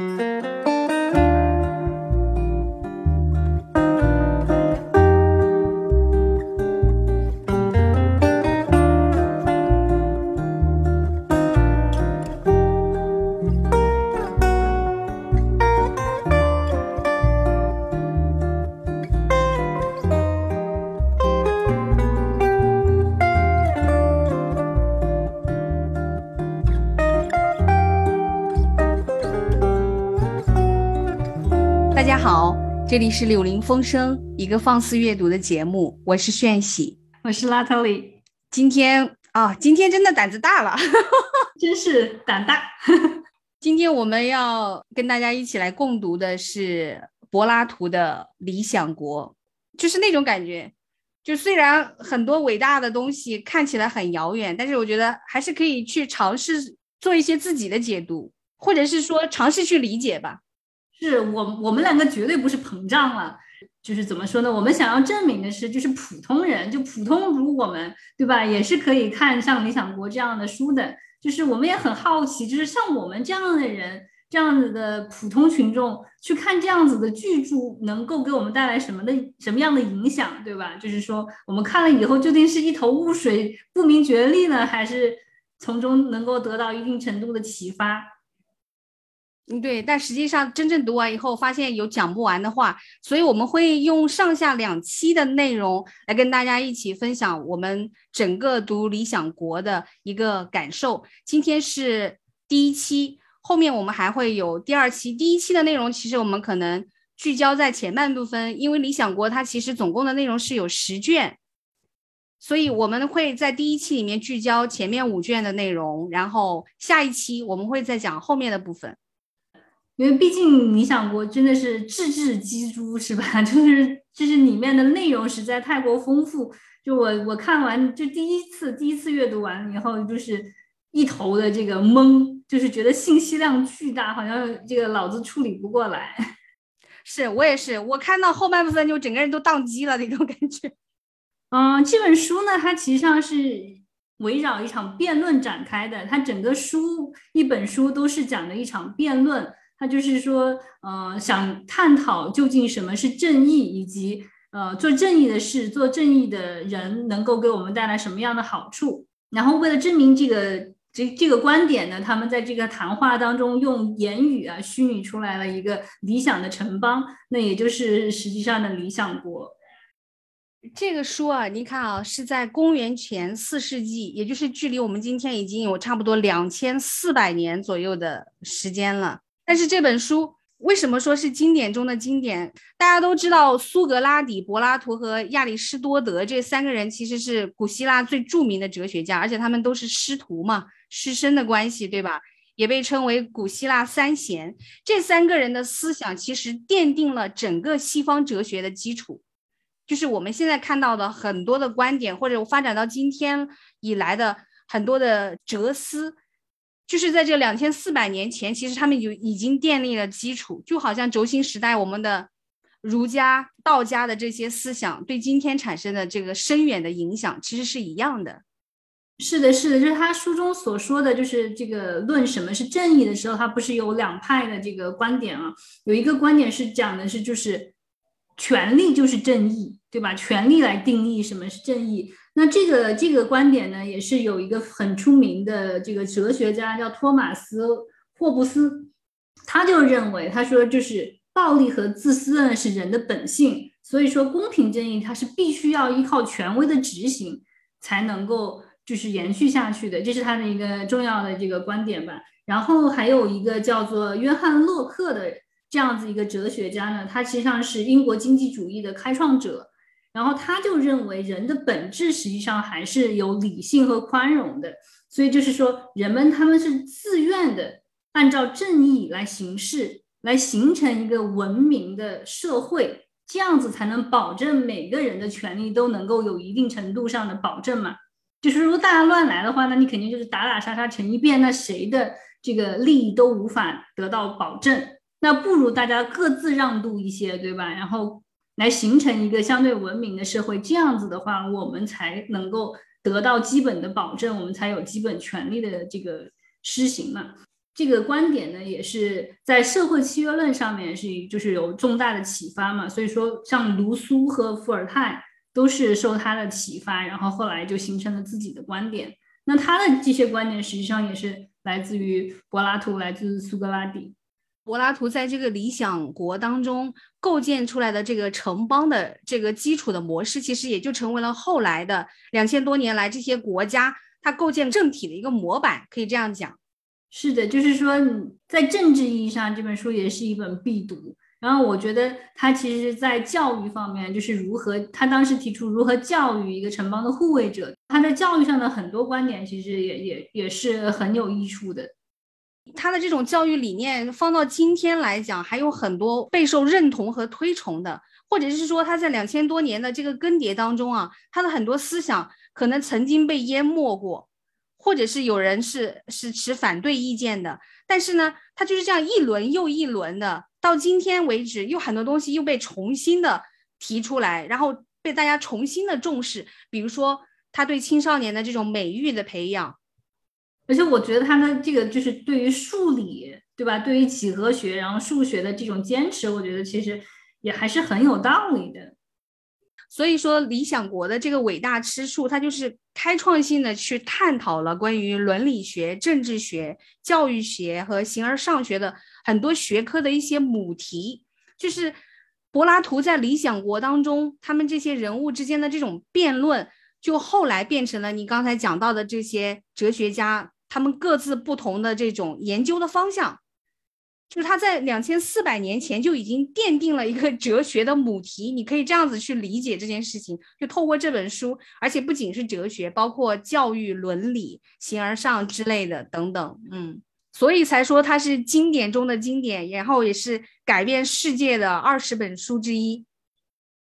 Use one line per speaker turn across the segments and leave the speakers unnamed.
大这里是柳林风声，一个放肆阅读的节目，我是炫喜，
我是拉特里。
今天啊，今天真的胆子大了，
真是胆大。
今天我们要跟大家一起来共读的是柏拉图的《理想国》，就是那种感觉，就虽然很多伟大的东西看起来很遥远，但是我觉得还是可以去尝试做一些自己的解读，或者是说尝试去理解吧。
是我我们两个绝对不是膨胀了，就是怎么说呢？我们想要证明的是，就是普通人，就普通如我们，对吧？也是可以看像《理想国》这样的书的。就是我们也很好奇，就是像我们这样的人，这样子的普通群众去看这样子的巨著，能够给我们带来什么的什么样的影响，对吧？就是说，我们看了以后究竟是一头雾水、不明觉厉呢，还是从中能够得到一定程度的启发？
嗯，对，但实际上真正读完以后，发现有讲不完的话，所以我们会用上下两期的内容来跟大家一起分享我们整个读《理想国》的一个感受。今天是第一期，后面我们还会有第二期。第一期的内容其实我们可能聚焦在前半部分，因为《理想国》它其实总共的内容是有十卷，所以我们会在第一期里面聚焦前面五卷的内容，然后下一期我们会再讲后面的部分。
因为毕竟《理想国》真的是字字玑珠，是吧？就是就是里面的内容实在太过丰富。就我我看完就第一次第一次阅读完以后，就是一头的这个懵，就是觉得信息量巨大，好像这个脑子处理不过来。
是我也是，我看到后半部分就整个人都宕机了那种感觉。
嗯，这本书呢，它其实上是围绕一场辩论展开的，它整个书一本书都是讲的一场辩论。他就是说，呃，想探讨究竟什么是正义，以及呃，做正义的事、做正义的人能够给我们带来什么样的好处。然后，为了证明这个这这个观点呢，他们在这个谈话当中用言语啊虚拟出来了一个理想的城邦，那也就是实际上的理想国。
这个书啊，你看啊，是在公元前四世纪，也就是距离我们今天已经有差不多两千四百年左右的时间了。但是这本书为什么说是经典中的经典？大家都知道，苏格拉底、柏拉图和亚里士多德这三个人其实是古希腊最著名的哲学家，而且他们都是师徒嘛，师生的关系，对吧？也被称为古希腊三贤。这三个人的思想其实奠定了整个西方哲学的基础，就是我们现在看到的很多的观点，或者发展到今天以来的很多的哲思。就是在这两千四百年前，其实他们就已经建立了基础，就好像轴心时代我们的儒家、道家的这些思想对今天产生的这个深远的影响，其实是一样的。
是的，是的，就是他书中所说的就是这个论什么是正义的时候，他不是有两派的这个观点啊？有一个观点是讲的是就是权力就是正义，对吧？权力来定义什么是正义。那这个这个观点呢，也是有一个很出名的这个哲学家叫托马斯霍布斯，他就认为，他说就是暴力和自私呢是人的本性，所以说公平正义它是必须要依靠权威的执行才能够就是延续下去的，这是他的一个重要的这个观点吧。然后还有一个叫做约翰洛克的这样子一个哲学家呢，他实际上是英国经济主义的开创者。然后他就认为人的本质实际上还是有理性和宽容的，所以就是说人们他们是自愿的按照正义来行事，来形成一个文明的社会，这样子才能保证每个人的权利都能够有一定程度上的保证嘛。就是如果大家乱来的话，那你肯定就是打打杀杀成一片，那谁的这个利益都无法得到保证，那不如大家各自让渡一些，对吧？然后。来形成一个相对文明的社会，这样子的话，我们才能够得到基本的保证，我们才有基本权利的这个施行嘛。这个观点呢，也是在社会契约论上面是就是有重大的启发嘛。所以说，像卢梭和伏尔泰都是受他的启发，然后后来就形成了自己的观点。那他的这些观点实际上也是来自于柏拉图，来自苏格拉底。
柏拉图在这个理想国当中构建出来的这个城邦的这个基础的模式，其实也就成为了后来的两千多年来这些国家它构建政体的一个模板，可以这样讲。
是的，就是说在政治意义上，这本书也是一本必读。然后我觉得他其实，在教育方面，就是如何他当时提出如何教育一个城邦的护卫者，他在教育上的很多观点，其实也也也是很有益处的。
他的这种教育理念放到今天来讲，还有很多备受认同和推崇的，或者是说他在两千多年的这个更迭当中啊，他的很多思想可能曾经被淹没过，或者是有人是是持反对意见的，但是呢，他就是这样一轮又一轮的，到今天为止，又很多东西又被重新的提出来，然后被大家重新的重视，比如说他对青少年的这种美育的培养。
而且我觉得他的这个就是对于数理，对吧？对于几何学，然后数学的这种坚持，我觉得其实也还是很有道理的。
所以说，理想国的这个伟大之处，它就是开创性的去探讨了关于伦理学、政治学、教育学和形而上学的很多学科的一些母题。就是柏拉图在理想国当中，他们这些人物之间的这种辩论，就后来变成了你刚才讲到的这些哲学家。他们各自不同的这种研究的方向，就是他在两千四百年前就已经奠定了一个哲学的母题。你可以这样子去理解这件事情，就透过这本书，而且不仅是哲学，包括教育、伦理、形而上之类的等等。嗯，所以才说它是经典中的经典，然后也是改变世界的二十本书之一。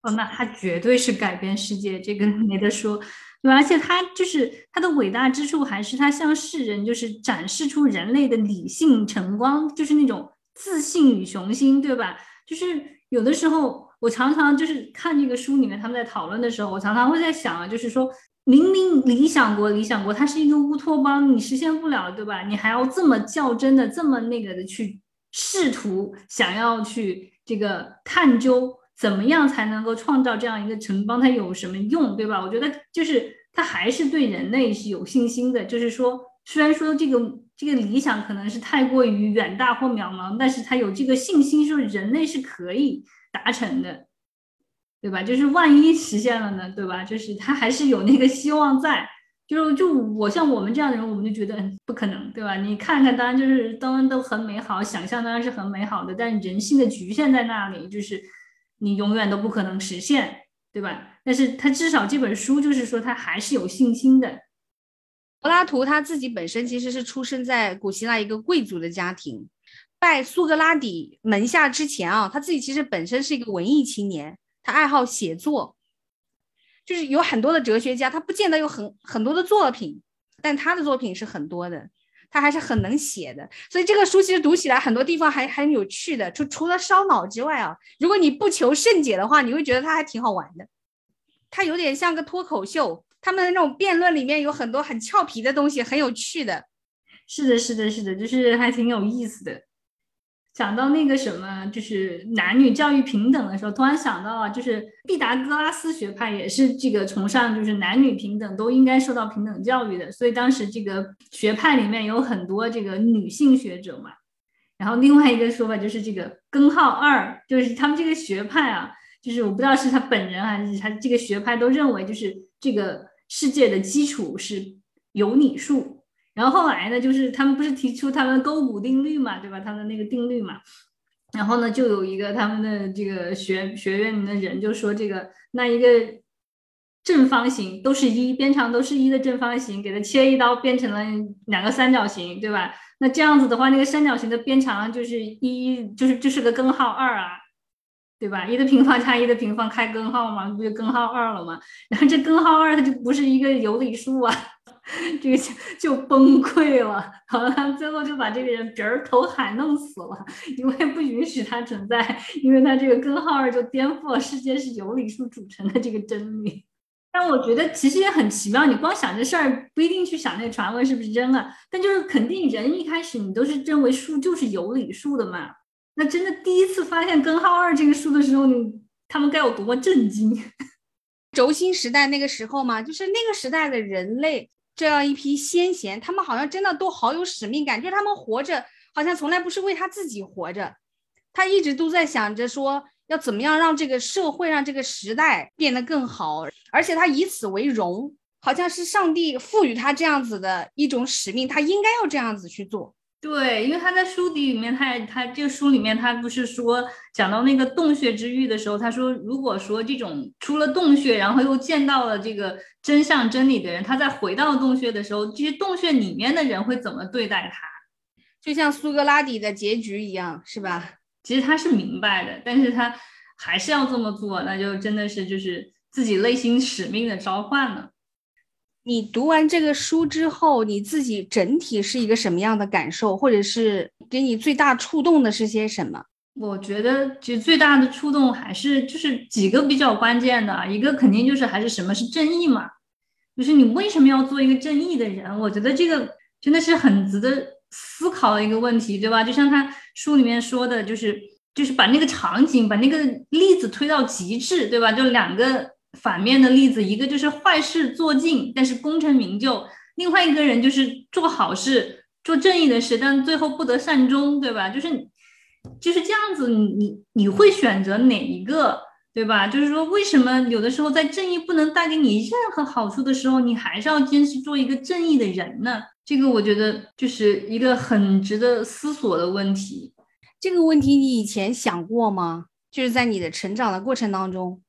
哦，那它绝对是改变世界，这个 没得说。对，而且他就是他的伟大之处，还是他向世人就是展示出人类的理性晨光，就是那种自信与雄心，对吧？就是有的时候，我常常就是看这个书里面他们在讨论的时候，我常常会在想啊，就是说明明理想国，理想国它是一个乌托邦，你实现不了，对吧？你还要这么较真的，这么那个的去试图想要去这个探究。怎么样才能够创造这样一个城邦？它有什么用，对吧？我觉得就是他还是对人类是有信心的。就是说，虽然说这个这个理想可能是太过于远大或渺茫，但是他有这个信心，说人类是可以达成的，对吧？就是万一实现了呢，对吧？就是他还是有那个希望在。就就我像我们这样的人，我们就觉得不可能，对吧？你看看，当然就是当然都很美好，想象当然是很美好的，但人性的局限在那里，就是。你永远都不可能实现，对吧？但是他至少这本书就是说他还是有信心的。
柏拉图他自己本身其实是出生在古希腊一个贵族的家庭，拜苏格拉底门下之前啊，他自己其实本身是一个文艺青年，他爱好写作，就是有很多的哲学家，他不见得有很很多的作品，但他的作品是很多的。他还是很能写的，所以这个书其实读起来很多地方还很有趣的。除除了烧脑之外啊，如果你不求甚解的话，你会觉得它还挺好玩的。它有点像个脱口秀，他们的那种辩论里面有很多很俏皮的东西，很有趣的。
是的，是的，是的，就是还挺有意思的。讲到那个什么，就是男女教育平等的时候，突然想到啊，就是毕达哥拉斯学派也是这个崇尚，就是男女平等都应该受到平等教育的。所以当时这个学派里面有很多这个女性学者嘛。然后另外一个说法就是这个根号二，就是他们这个学派啊，就是我不知道是他本人还是他这个学派都认为，就是这个世界的基础是有理数。然后后来呢，就是他们不是提出他们勾股定律嘛，对吧？他们那个定律嘛。然后呢，就有一个他们的这个学学院里的人就说，这个那一个正方形都是一，边长都是一的正方形，给它切一刀变成了两个三角形，对吧？那这样子的话，那个三角形的边长就是一，就是就是个根号二啊，对吧？一的平方加一的平方开根号嘛，不就根号二了吗？然后这根号二它就不是一个有理数啊。这个就就崩溃了，好了，最后就把这个人鼻儿头海弄死了，因为不允许他存在，因为他这个根号二就颠覆了世界是有理数组成的这个真理。但我觉得其实也很奇妙，你光想这事儿不一定去想那个传闻是不是真的，但就是肯定人一开始你都是认为数就是有理数的嘛。那真的第一次发现根号二这个数的时候，你他们该有多么震惊？
轴心时代那个时候嘛，就是那个时代的人类这样一批先贤，他们好像真的都好有使命感，就是他们活着好像从来不是为他自己活着，他一直都在想着说。要怎么样让这个社会、让这个时代变得更好？而且他以此为荣，好像是上帝赋予他这样子的一种使命，他应该要这样子去做。
对，因为他在书底里面，他他这个书里面，他不是说讲到那个洞穴之狱的时候，他说，如果说这种出了洞穴，然后又见到了这个真相真理的人，他再回到洞穴的时候，这些洞穴里面的人会怎么对待他？
就像苏格拉底的结局一样，是吧？
其实他是明白的，但是他还是要这么做，那就真的是就是自己内心使命的召唤了。
你读完这个书之后，你自己整体是一个什么样的感受，或者是给你最大触动的是些什么？
我觉得其实最大的触动还是就是几个比较关键的，一个肯定就是还是什么是正义嘛，就是你为什么要做一个正义的人？我觉得这个真的是很值得思考的一个问题，对吧？就像他。书里面说的就是，就是把那个场景，把那个例子推到极致，对吧？就两个反面的例子，一个就是坏事做尽，但是功成名就；另外一个人就是做好事、做正义的事，但最后不得善终，对吧？就是，就是这样子。你你你会选择哪一个，对吧？就是说，为什么有的时候在正义不能带给你任何好处的时候，你还是要坚持做一个正义的人呢？这个我觉得就是一个很值得思索的问题。
这个问题你以前想过吗？就是在你的成长的过程当中，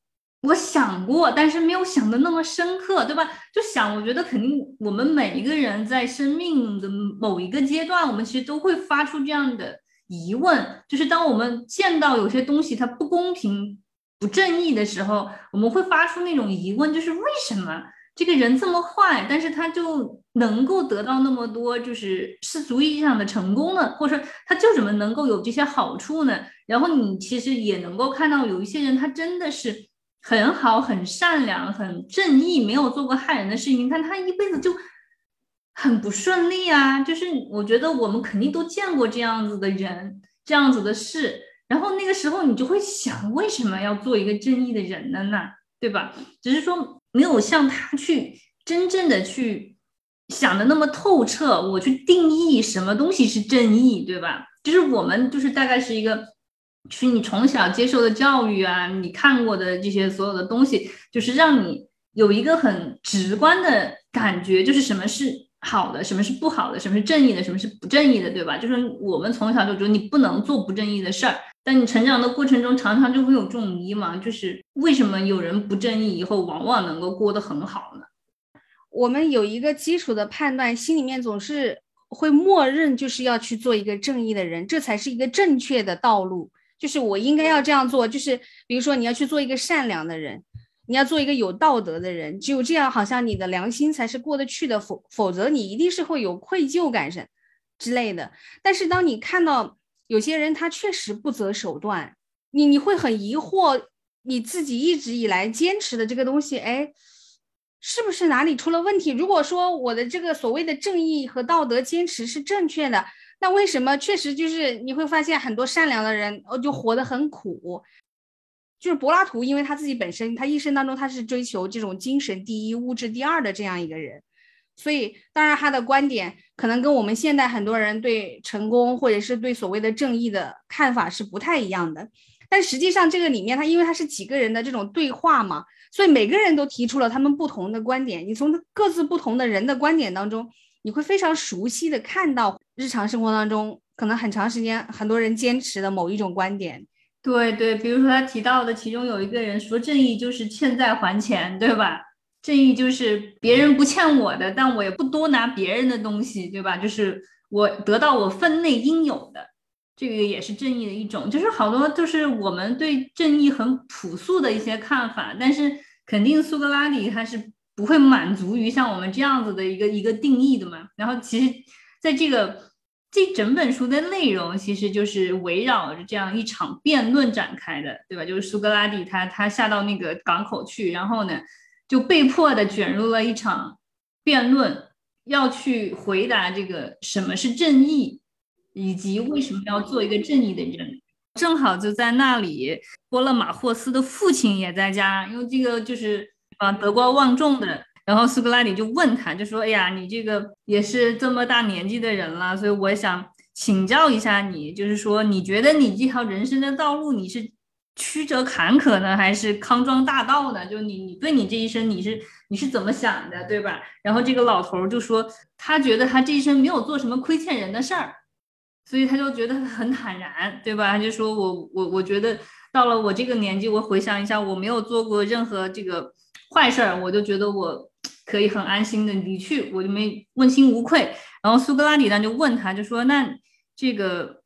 我想过，但是没有想的那么深刻，对吧？就想，我觉得肯定我们每一个人在生命的某一个阶段，我们其实都会发出这样的疑问，就是当我们见到有些东西它不公平、不正义的时候，我们会发出那种疑问，就是为什么？这个人这么坏，但是他就能够得到那么多，就是世俗意义上的成功呢？或者说，他就怎么能够有这些好处呢？然后你其实也能够看到，有一些人他真的是很好、很善良、很正义，没有做过害人的事情，但他一辈子就很不顺利啊。就是我觉得我们肯定都见过这样子的人，这样子的事。然后那个时候你就会想，为什么要做一个正义的人呢？呢，对吧？只是说。没有像他去真正的去想的那么透彻，我去定义什么东西是正义，对吧？就是我们就是大概是一个，是你从小接受的教育啊，你看过的这些所有的东西，就是让你有一个很直观的感觉，就是什么是好的，什么是不好的，什么是正义的，什么是不正义的，对吧？就是我们从小就觉得你不能做不正义的事儿。但你成长的过程中，常常就会有这种迷茫，就是为什么有人不正义以后，往往能够过得很好呢？
我们有一个基础的判断，心里面总是会默认，就是要去做一个正义的人，这才是一个正确的道路。就是我应该要这样做，就是比如说你要去做一个善良的人，你要做一个有道德的人，只有这样，好像你的良心才是过得去的，否否则你一定是会有愧疚感什之类的。但是当你看到。有些人他确实不择手段，你你会很疑惑，你自己一直以来坚持的这个东西，哎，是不是哪里出了问题？如果说我的这个所谓的正义和道德坚持是正确的，那为什么确实就是你会发现很多善良的人哦就活得很苦？就是柏拉图，因为他自己本身他一生当中他是追求这种精神第一、物质第二的这样一个人。所以，当然，他的观点可能跟我们现代很多人对成功或者是对所谓的正义的看法是不太一样的。但实际上，这个里面，他因为他是几个人的这种对话嘛，所以每个人都提出了他们不同的观点。你从各自不同的人的观点当中，你会非常熟悉的看到日常生活当中可能很长时间很多人坚持的某一种观点。
对对，比如说他提到的，其中有一个人说，正义就是欠债还钱，对吧？正义就是别人不欠我的，但我也不多拿别人的东西，对吧？就是我得到我分内应有的，这个也是正义的一种。就是好多就是我们对正义很朴素的一些看法，但是肯定苏格拉底他是不会满足于像我们这样子的一个一个定义的嘛。然后其实在这个这整本书的内容，其实就是围绕着这样一场辩论展开的，对吧？就是苏格拉底他他下到那个港口去，然后呢。就被迫的卷入了一场辩论，要去回答这个什么是正义，以及为什么要做一个正义的人。正好就在那里，波勒马霍斯的父亲也在家，因为这个就是啊德高望重的。然后苏格拉底就问他，就说：“哎呀，你这个也是这么大年纪的人了，所以我想请教一下你，就是说你觉得你这条人生的道路，你是曲折坎坷呢，还是康庄大道呢？就你你对你这一生你是你是怎么想的，对吧？”然后这个老头就说，他觉得他这一生没有做什么亏欠人的事儿。所以他就觉得很坦然，对吧？他就说我我我觉得到了我这个年纪，我回想一下，我没有做过任何这个坏事儿，我就觉得我可以很安心的离去，我就没问心无愧。然后苏格拉底呢就问他，就说那这个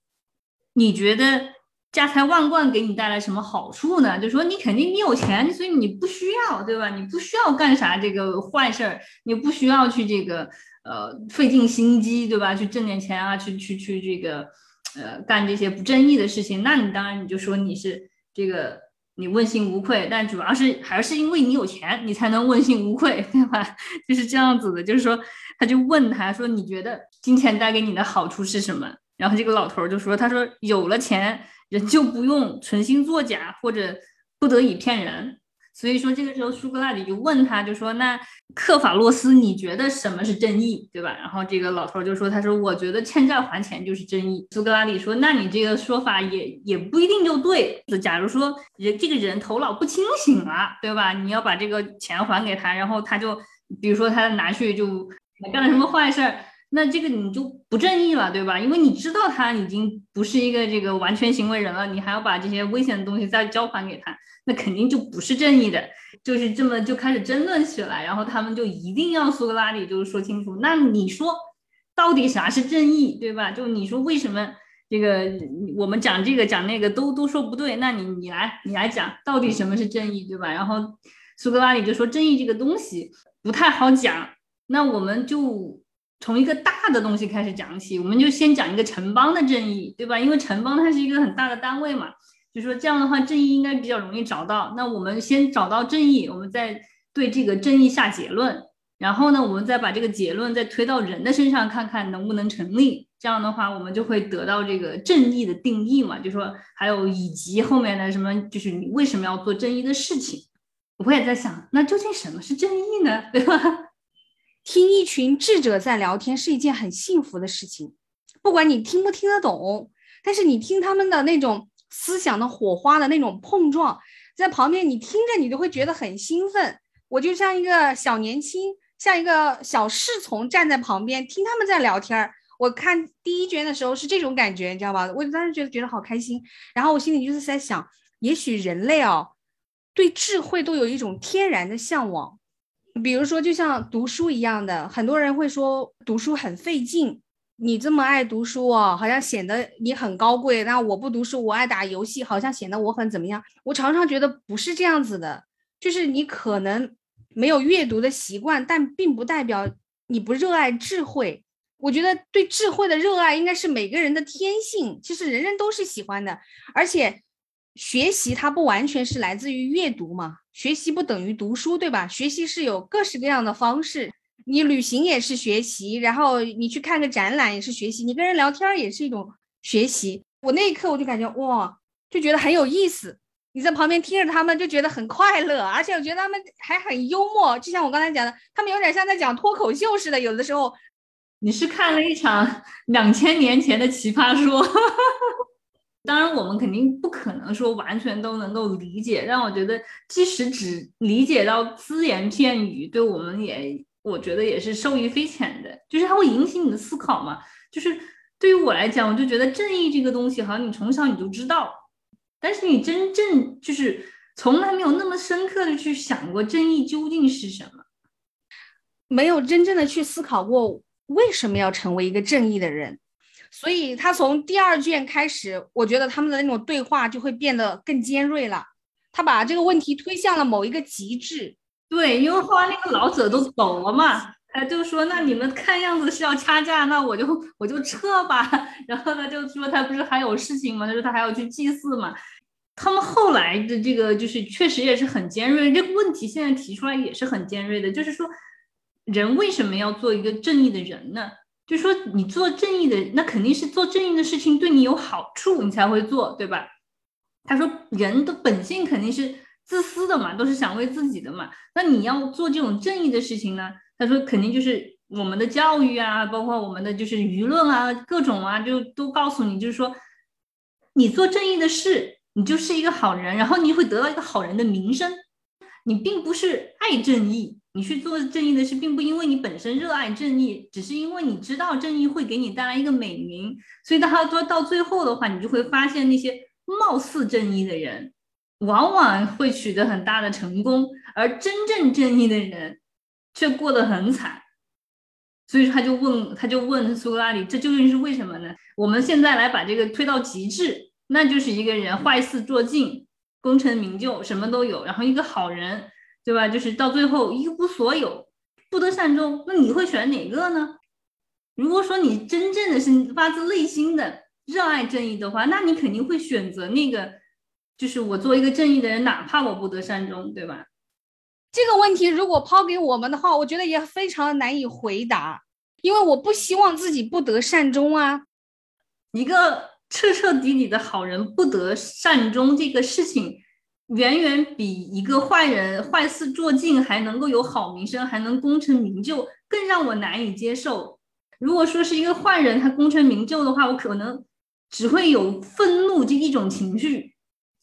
你觉得家财万贯给你带来什么好处呢？就说你肯定你有钱，所以你不需要，对吧？你不需要干啥这个坏事儿，你不需要去这个。呃，费尽心机，对吧？去挣点钱啊，去去去这个，呃，干这些不正义的事情。那你当然你就说你是这个，你问心无愧。但主要是还是因为你有钱，你才能问心无愧，对吧？就是这样子的。就是说，他就问他说：“你觉得金钱带给你的好处是什么？”然后这个老头就说：“他说有了钱，人就不用存心作假，或者不得已骗人。”所以说，这个时候苏格拉底就问他，就说：“那克法洛斯，你觉得什么是正义，对吧？”然后这个老头就说：“他说，我觉得欠债还钱就是正义。”苏格拉底说：“那你这个说法也也不一定就对。假如说人这个人头脑不清醒了，对吧？你要把这个钱还给他，然后他就比如说他拿去就干了什么坏事儿，那这个你就不正义了，对吧？因为你知道他已经不是一个这个完全行为人了，你还要把这些危险的东西再交还给他。”那肯定就不是正义的，就是这么就开始争论起来，然后他们就一定要苏格拉底就是说清楚，那你说到底啥是正义，对吧？就你说为什么这个我们讲这个讲那个都都说不对，那你你来你来讲到底什么是正义，对吧？然后苏格拉底就说正义这个东西不太好讲，那我们就从一个大的东西开始讲起，我们就先讲一个城邦的正义，对吧？因为城邦它是一个很大的单位嘛。就说这样的话，正义应该比较容易找到。那我们先找到正义，我们再对这个正义下结论。然后呢，我们再把这个结论再推到人的身上，看看能不能成立。这样的话，我们就会得到这个正义的定义嘛。就说还有以及后面的什么，就是你为什么要做正义的事情？我也在想，那究竟什么是正义呢？对吧？
听一群智者在聊天是一件很幸福的事情，不管你听不听得懂，但是你听他们的那种。思想的火花的那种碰撞，在旁边你听着，你就会觉得很兴奋。我就像一个小年轻，像一个小侍从站在旁边听他们在聊天儿。我看第一卷的时候是这种感觉，你知道吧？我当时觉得觉得好开心。然后我心里就是在想，也许人类哦，对智慧都有一种天然的向往。比如说，就像读书一样的，很多人会说读书很费劲。你这么爱读书哦，好像显得你很高贵。那我不读书，我爱打游戏，好像显得我很怎么样？我常常觉得不是这样子的，就是你可能没有阅读的习惯，但并不代表你不热爱智慧。我觉得对智慧的热爱应该是每个人的天性，其实人人都是喜欢的。而且学习它不完全是来自于阅读嘛，学习不等于读书，对吧？学习是有各式各样的方式。你旅行也是学习，然后你去看个展览也是学习，你跟人聊天也是一种学习。我那一刻我就感觉哇，就觉得很有意思。你在旁边听着他们，就觉得很快乐，而且我觉得他们还很幽默，就像我刚才讲的，他们有点像在讲脱口秀似的。有的时候，
你是看了一场两千年前的奇葩说，当然我们肯定不可能说完全都能够理解。让我觉得，即使只理解到只言片语，对我们也。我觉得也是受益匪浅的，就是它会引起你的思考嘛。就是对于我来讲，我就觉得正义这个东西，好像你从小你就知道，但是你真正就是从来没有那么深刻的去想过正义究竟是什么，
没有真正的去思考过为什么要成为一个正义的人。所以他从第二卷开始，我觉得他们的那种对话就会变得更尖锐了。他把这个问题推向了某一个极致。
对，因为后来那个老者都走了嘛，他就说那你们看样子是要掐架，那我就我就撤吧。然后呢，就说他不是还有事情吗？他说他还要去祭祀嘛。他们后来的这个就是确实也是很尖锐，这个问题现在提出来也是很尖锐的，就是说人为什么要做一个正义的人呢？就说你做正义的，那肯定是做正义的事情对你有好处，你才会做，对吧？他说人的本性肯定是自私的嘛，都是想为自己的嘛。那你要做这种正义的事情呢？他说肯定就是我们的教育啊，包括我们的就是舆论啊，各种啊，就都告诉你，就是说你做正义的事。你就是一个好人，然后你会得到一个好人的名声。你并不是爱正义，你去做正义的事，并不因为你本身热爱正义，只是因为你知道正义会给你带来一个美名。所以，他说到最后的话，你就会发现那些貌似正义的人，往往会取得很大的成功，而真正正义的人却过得很惨。所以他就问，他就问苏格拉底，这究竟是为什么呢？我们现在来把这个推到极致。那就是一个人坏事做尽，功成名就，什么都有，然后一个好人，对吧？就是到最后一无所有，不得善终。那你会选哪个呢？如果说你真正的是发自内心的热爱正义的话，那你肯定会选择那个，就是我做一个正义的人，哪怕我不得善终，对吧？
这个问题如果抛给我们的话，我觉得也非常难以回答，因为我不希望自己不得善终啊，
一个。彻彻底底的好人不得善终这个事情，远远比一个坏人坏事做尽还能够有好名声，还能功成名就，更让我难以接受。如果说是一个坏人他功成名就的话，我可能只会有愤怒这一种情绪。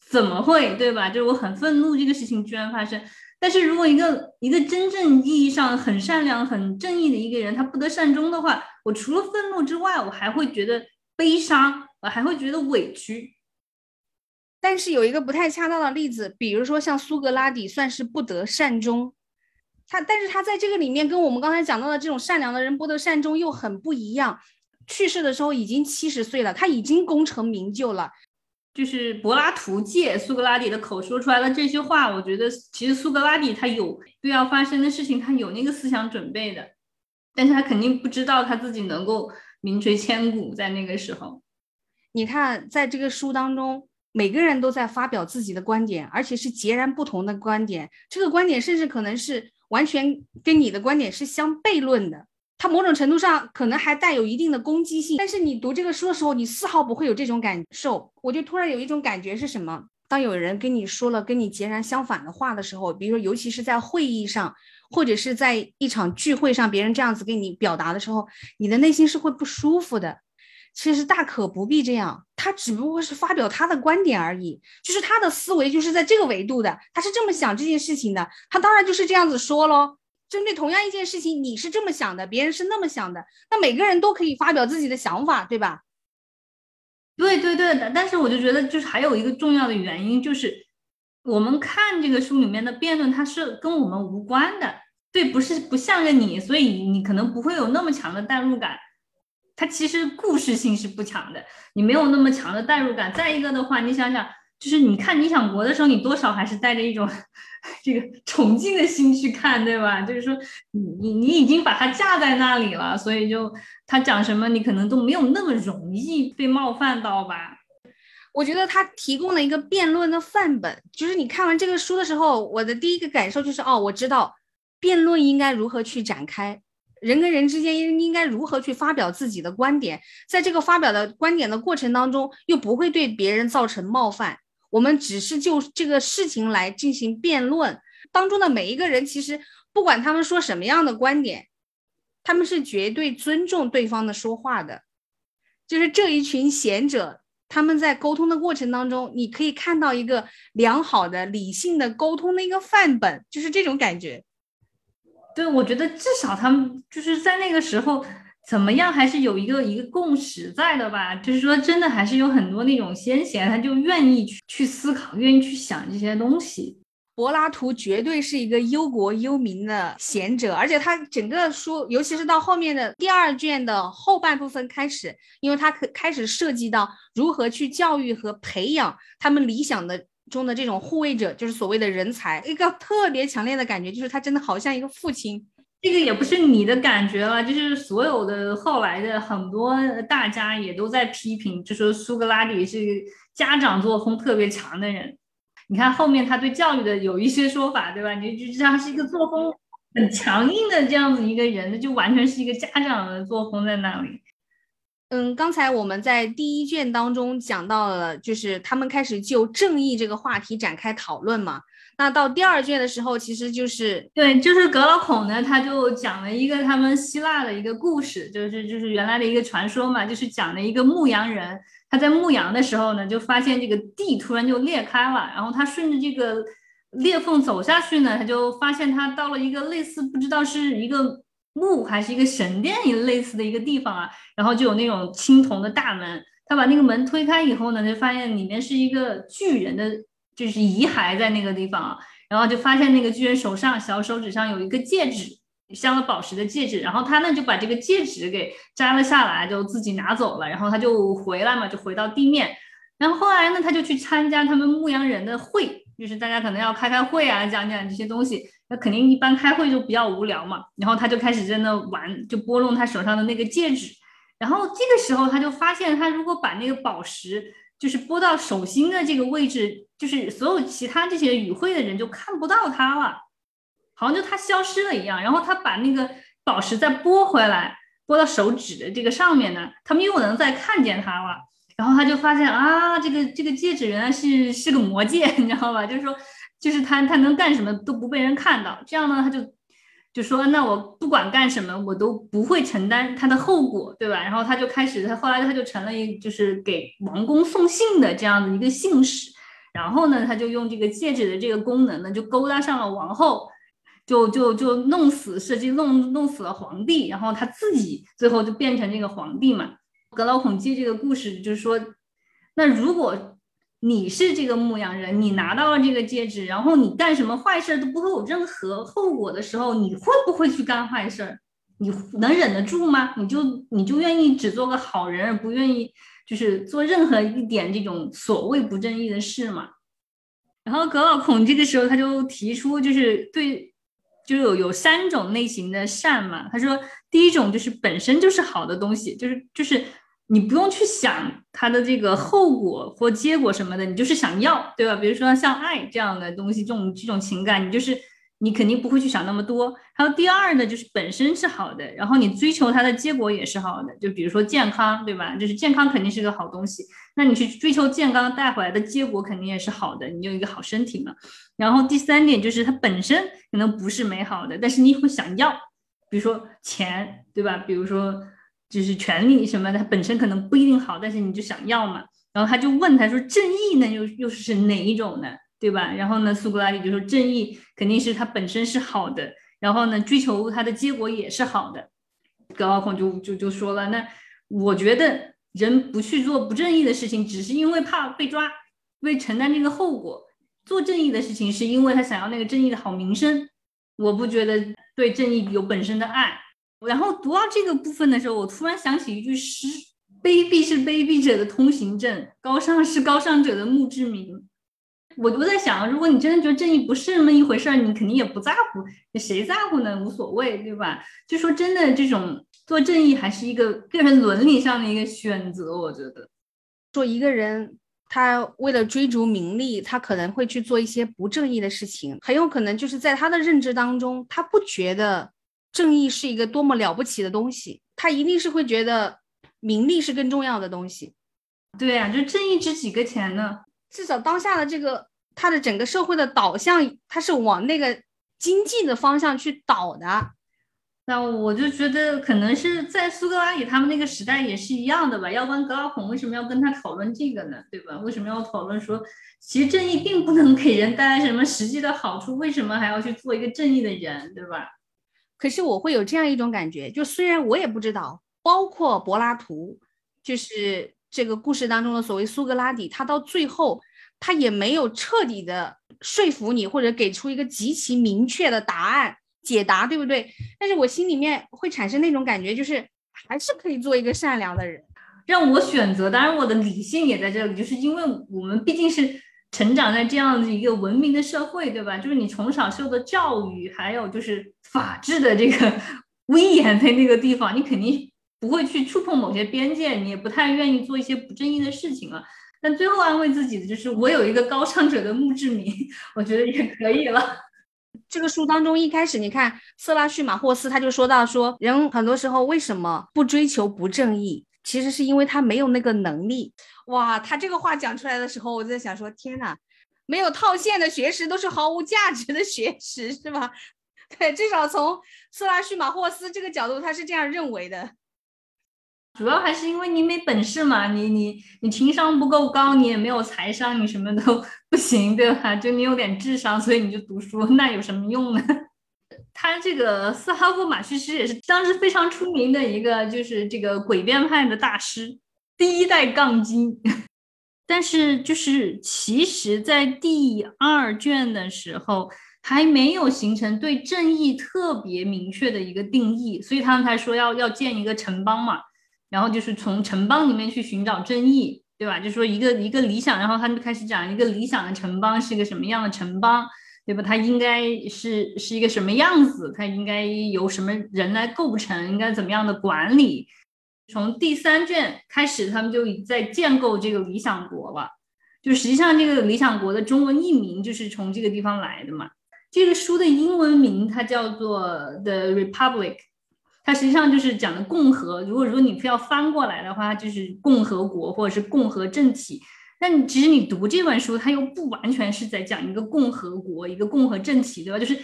怎么会，对吧？就是我很愤怒这个事情居然发生。但是如果一个一个真正意义上很善良、很正义的一个人他不得善终的话，我除了愤怒之外，我还会觉得悲伤。我还会觉得委屈，
但是有一个不太恰当的例子，比如说像苏格拉底算是不得善终，他但是他在这个里面跟我们刚才讲到的这种善良的人不得善终又很不一样。去世的时候已经七十岁了，他已经功成名就了。
就是柏拉图借苏格拉底的口说出来了这些话，我觉得其实苏格拉底他有对要发生的事情，他有那个思想准备的，但是他肯定不知道他自己能够名垂千古在那个时候。
你看，在这个书当中，每个人都在发表自己的观点，而且是截然不同的观点。这个观点甚至可能是完全跟你的观点是相悖论的。它某种程度上可能还带有一定的攻击性。但是你读这个书的时候，你丝毫不会有这种感受。我就突然有一种感觉是什么？当有人跟你说了跟你截然相反的话的时候，比如说，尤其是在会议上，或者是在一场聚会上，别人这样子跟你表达的时候，你的内心是会不舒服的。其实大可不必这样，他只不过是发表他的观点而已，就是他的思维就是在这个维度的，他是这么想这件事情的，他当然就是这样子说喽。针对同样一件事情，你是这么想的，别人是那么想的，那每个人都可以发表自己的想法，对吧？
对对对的，但是我就觉得就是还有一个重要的原因，就是我们看这个书里面的辩论，它是跟我们无关的，对，不是不向着你，所以你可能不会有那么强的代入感。它其实故事性是不强的，你没有那么强的代入感。再一个的话，你想想，就是你看《理想国》的时候，你多少还是带着一种 这个崇敬的心去看，对吧？就是说，你你你已经把它架在那里了，所以就他讲什么，你可能都没有那么容易被冒犯到吧？
我觉得他提供了一个辩论的范本，就是你看完这个书的时候，我的第一个感受就是，哦，我知道辩论应该如何去展开。人跟人之间应应该如何去发表自己的观点，在这个发表的观点的过程当中，又不会对别人造成冒犯。我们只是就这个事情来进行辩论，当中的每一个人，其实不管他们说什么样的观点，他们是绝对尊重对方的说话的。就是这一群贤者，他们在沟通的过程当中，你可以看到一个良好的、理性的沟通的一个范本，就是这种感觉。
对，我觉得至少他们就是在那个时候怎么样，还是有一个一个共识在的吧。就是说，真的还是有很多那种先贤，他就愿意去去思考，愿意去想这些东西。
柏拉图绝对是一个忧国忧民的贤者，而且他整个书，尤其是到后面的第二卷的后半部分开始，因为他可开始涉及到如何去教育和培养他们理想的。中的这种护卫者就是所谓的人才，一个特别强烈的感觉就是他真的好像一个父亲。
这个也不是你的感觉了，就是所有的后来的很多大家也都在批评，就说苏格拉底是家长作风特别强的人。你看后面他对教育的有一些说法，对吧？你就知道他是一个作风很强硬的这样子一个人，那就完全是一个家长的作风在那里。
嗯，刚才我们在第一卷当中讲到了，就是他们开始就正义这个话题展开讨论嘛。那到第二卷的时候，其实就是
对，就是格老孔呢，他就讲了一个他们希腊的一个故事，就是就是原来的一个传说嘛，就是讲了一个牧羊人，他在牧羊的时候呢，就发现这个地突然就裂开了，然后他顺着这个裂缝走下去呢，他就发现他到了一个类似不知道是一个。墓还是一个神殿一类似的一个地方啊，然后就有那种青铜的大门，他把那个门推开以后呢，就发现里面是一个巨人的，就是遗骸在那个地方啊，然后就发现那个巨人手上小手指上有一个戒指，镶了宝石的戒指，然后他呢就把这个戒指给摘了下来，就自己拿走了，然后他就回来嘛，就回到地面，然后后来呢他就去参加他们牧羊人的会，就是大家可能要开开会啊，讲讲这些东西。那肯定一般开会就比较无聊嘛，然后他就开始在那玩，就拨弄他手上的那个戒指，然后这个时候他就发现，他如果把那个宝石就是拨到手心的这个位置，就是所有其他这些与会的人就看不到他了，好像就他消失了一样。然后他把那个宝石再拨回来，拨到手指的这个上面呢，他们又能再看见他了。然后他就发现啊，这个这个戒指原来是是个魔戒，你知道吧？就是说。就是他，他能干什么都不被人看到，这样呢，他就就说，那我不管干什么，我都不会承担他的后果，对吧？然后他就开始，他后来他就成了一，就是给王宫送信的这样的一个信使。然后呢，他就用这个戒指的这个功能呢，就勾搭上了王后，就就就弄死，设计弄弄死了皇帝，然后他自己最后就变成这个皇帝嘛。格劳孔记这个故事就是说，那如果。你是这个牧羊人，你拿到了这个戒指，然后你干什么坏事都不会有任何后果的时候，你会不会去干坏事？你能忍得住吗？你就你就愿意只做个好人，而不愿意就是做任何一点这种所谓不正义的事吗？然后格老孔这个时候他就提出，就是对，就有有三种类型的善嘛。他说，第一种就是本身就是好的东西，就是就是。你不用去想它的这个后果或结果什么的，你就是想要，对吧？比如说像爱这样的东西，这种这种情感，你就是你肯定不会去想那么多。还有第二呢，就是本身是好的，然后你追求它的结果也是好的，就比如说健康，对吧？就是健康肯定是个好东西，那你去追求健康带回来的结果肯定也是好的，你有一个好身体嘛。然后第三点就是它本身可能不是美好的，但是你会想要，比如说钱，对吧？比如说。就是权利什么的，它本身可能不一定好，但是你就想要嘛。然后他就问他说：“正义呢，又又是哪一种呢？对吧？”然后呢，苏格拉底就说：“正义肯定是它本身是好的，然后呢，追求它的结果也是好的。”格奥孔就就就说了：“那我觉得人不去做不正义的事情，只是因为怕被抓，为承担这个后果；做正义的事情，是因为他想要那个正义的好名声。我不觉得对正义有本身的爱。”然后读到这个部分的时候，我突然想起一句诗：“卑鄙是卑鄙者的通行证，高尚是高尚者的墓志铭。”我我在想，如果你真的觉得正义不是那么一回事儿，你肯定也不在乎，谁在乎呢？无所谓，对吧？就说真的，这种做正义还是一个个人伦理上的一个选择。我觉得，
说一个人他为了追逐名利，他可能会去做一些不正义的事情，很有可能就是在他的认知当中，他不觉得。正义是一个多么了不起的东西，他一定是会觉得名利是更重要的东西。
对呀，就正义值几个钱呢？
至少当下的这个他的整个社会的导向，他是往那个经济的方向去导的。
那我就觉得可能是在苏格拉底他们那个时代也是一样的吧。要不然格拉孔为什么要跟他讨论这个呢？对吧？为什么要讨论说其实正义并不能给人带来什么实际的好处？为什么还要去做一个正义的人？对吧？
可是我会有这样一种感觉，就虽然我也不知道，包括柏拉图，就是这个故事当中的所谓苏格拉底，他到最后他也没有彻底的说服你，或者给出一个极其明确的答案解答，对不对？但是我心里面会产生那种感觉，就是还是可以做一个善良的人，
让我选择。当然，我的理性也在这里，就是因为我们毕竟是。成长在这样的一个文明的社会，对吧？就是你从小受的教育，还有就是法治的这个 威严在那个地方，你肯定不会去触碰某些边界，你也不太愿意做一些不正义的事情了。但最后安慰自己的就是我有一个高尚者的墓志铭，我觉得也可以了。
这个书当中一开始，你看色拉叙马霍斯他就说到说，人很多时候为什么不追求不正义，其实是因为他没有那个能力。哇，他这个话讲出来的时候，我在想说，天哪，没有套现的学识都是毫无价值的学识，是吧？对，至少从色拉叙马霍斯这个角度，他是这样认为的。
主要还是因为你没本事嘛，你你你情商不够高，你也没有财商，你什么都不行，对吧？就你有点智商，所以你就读书，那有什么用呢？他这个斯哈夫马叙师也是当时非常出名的一个，就是这个诡辩派的大师，第一代杠精。但是就是其实，在第二卷的时候，还没有形成对正义特别明确的一个定义，所以他们才说要要建一个城邦嘛。然后就是从城邦里面去寻找正义，对吧？就说一个一个理想，然后他就开始讲一个理想的城邦是一个什么样的城邦，对吧？它应该是是一个什么样子？它应该由什么人来构成？应该怎么样的管理？从第三卷开始，他们就在建构这个理想国了。就实际上，这个理想国的中文译名就是从这个地方来的嘛。这个书的英文名它叫做《The Republic》。它实际上就是讲的共和。如果如果你非要翻过来的话，就是共和国或者是共和政体。但其实你读这本书，它又不完全是在讲一个共和国、一个共和政体，对吧？就是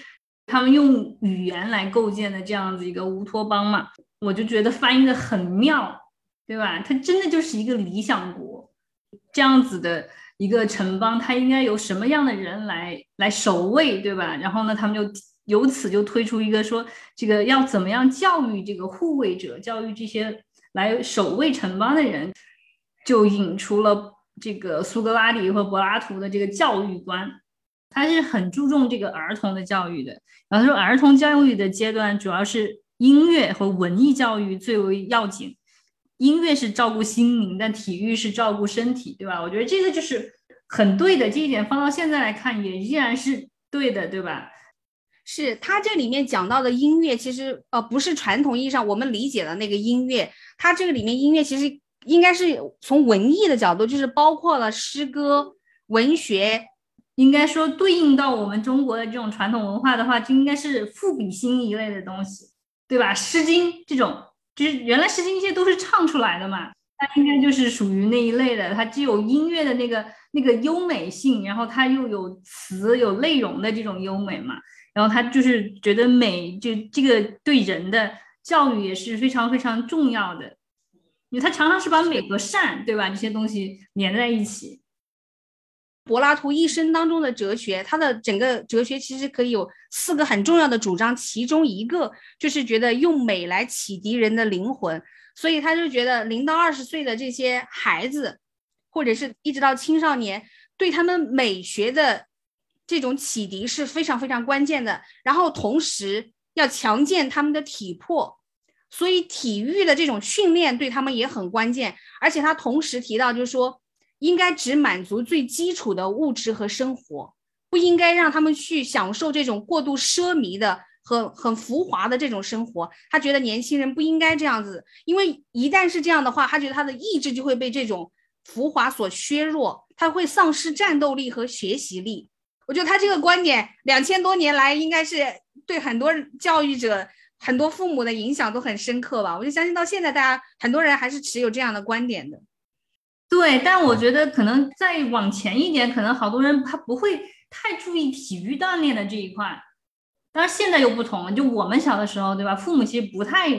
他们用语言来构建的这样子一个乌托邦嘛。我就觉得翻译的很妙，对吧？它真的就是一个理想国，这样子的一个城邦，它应该由什么样的人来来守卫，对吧？然后呢，他们就。由此就推出一个说，这个要怎么样教育这个护卫者，教育这些来守卫城邦的人，就引出了这个苏格拉底和柏拉图的这个教育观，他是很注重这个儿童的教育的。然后他说，儿童教育的阶段主要是音乐和文艺教育最为要紧，音乐是照顾心灵，但体育是照顾身体，对吧？我觉得这个就是很对的，这一点放到现在来看也依然是对的，对吧？
是他这里面讲到的音乐，其实呃不是传统意义上我们理解的那个音乐。他这个里面音乐其实应该是从文艺的角度，就是包括了诗歌、文学，
应该说对应到我们中国的这种传统文化的话，就应该是赋比兴一类的东西，对吧？《诗经》这种，就是原来《诗经》这些都是唱出来的嘛，它应该就是属于那一类的。它既有音乐的那个那个优美性，然后它又有词有内容的这种优美嘛。然后他就是觉得美，就这个对人的教育也是非常非常重要的，因为他常常是把美和善，对吧？这些东西连在一起。
柏拉图一生当中的哲学，他的整个哲学其实可以有四个很重要的主张，其中一个就是觉得用美来启迪人的灵魂，所以他就觉得零到二十岁的这些孩子，或者是一直到青少年，对他们美学的。这种启迪是非常非常关键的，然后同时要强健他们的体魄，所以体育的这种训练对他们也很关键。而且他同时提到，就是说应该只满足最基础的物质和生活，不应该让他们去享受这种过度奢靡的、很很浮华的这种生活。他觉得年轻人不应该这样子，因为一旦是这样的话，他觉得他的意志就会被这种浮华所削弱，他会丧失战斗力和学习力。我觉得他这个观点，两千多年来应该是对很多教育者、很多父母的影响都很深刻吧。我就相信到现在，大家很多人还是持有这样的观点的。
对，但我觉得可能再往前一点，可能好多人他不会太注意体育锻炼的这一块。当然现在又不同了，就我们小的时候，对吧？父母其实不太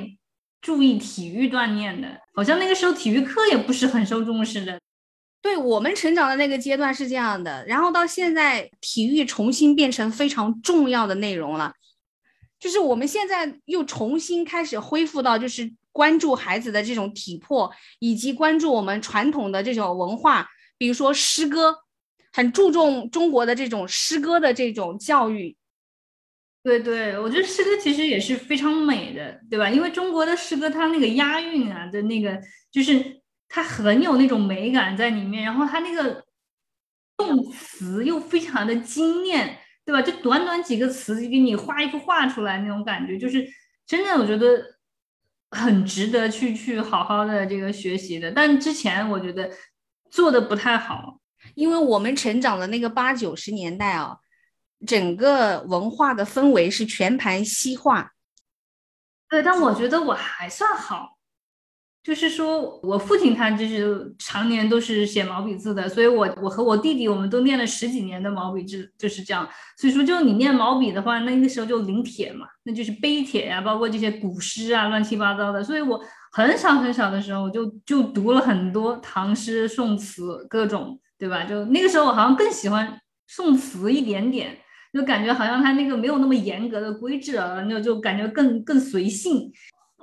注意体育锻炼的，好像那个时候体育课也不是很受重视的。
对我们成长的那个阶段是这样的，然后到现在，体育重新变成非常重要的内容了，就是我们现在又重新开始恢复到，就是关注孩子的这种体魄，以及关注我们传统的这种文化，比如说诗歌，很注重中国的这种诗歌的这种教育。
对对，我觉得诗歌其实也是非常美的，对吧？因为中国的诗歌它那个押韵啊的那个就是。它很有那种美感在里面，然后它那个动词又非常的精炼，对吧？就短短几个词就给你画一幅画出来那种感觉，就是真的，我觉得很值得去去好好的这个学习的。但之前我觉得做的不太好，
因为我们成长的那个八九十年代啊，整个文化的氛围是全盘西化。
对，但我觉得我还算好，就是说我父亲他就是常年都是写毛笔字的，所以我我和我弟弟我们都练了十几年的毛笔字，就是这样。所以说，就你练毛笔的话，那个时候就临帖嘛，那就是碑帖呀，包括这些古诗啊，乱七八糟的。所以我很小很小的时候，我就就读了很多唐诗宋词，各种，对吧？就那个时候我好像更喜欢宋词一点点。就感觉好像他那个没有那么严格的规制了，那就感觉更更随性。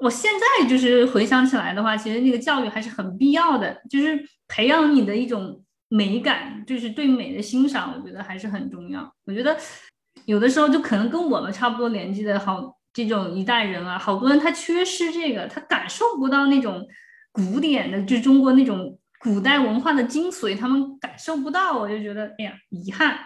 我现在就是回想起来的话，其实那个教育还是很必要的，就是培养你的一种美感，就是对美的欣赏，我觉得还是很重要。我觉得有的时候就可能跟我们差不多年纪的好这种一代人啊，好多人他缺失这个，他感受不到那种古典的，就中国那种古代文化的精髓，他们感受不到，我就觉得哎呀，遗憾。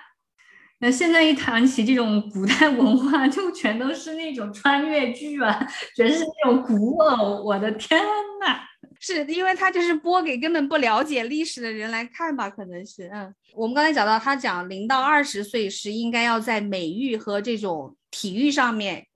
那现在一谈起这种古代文化，就全都是那种穿越剧啊，全是那种古偶。我的天呐，
是因为他就是播给根本不了解历史的人来看吧？可能是，嗯，我们刚才讲到，他讲零到二十岁是应该要在美育和这种体育上面。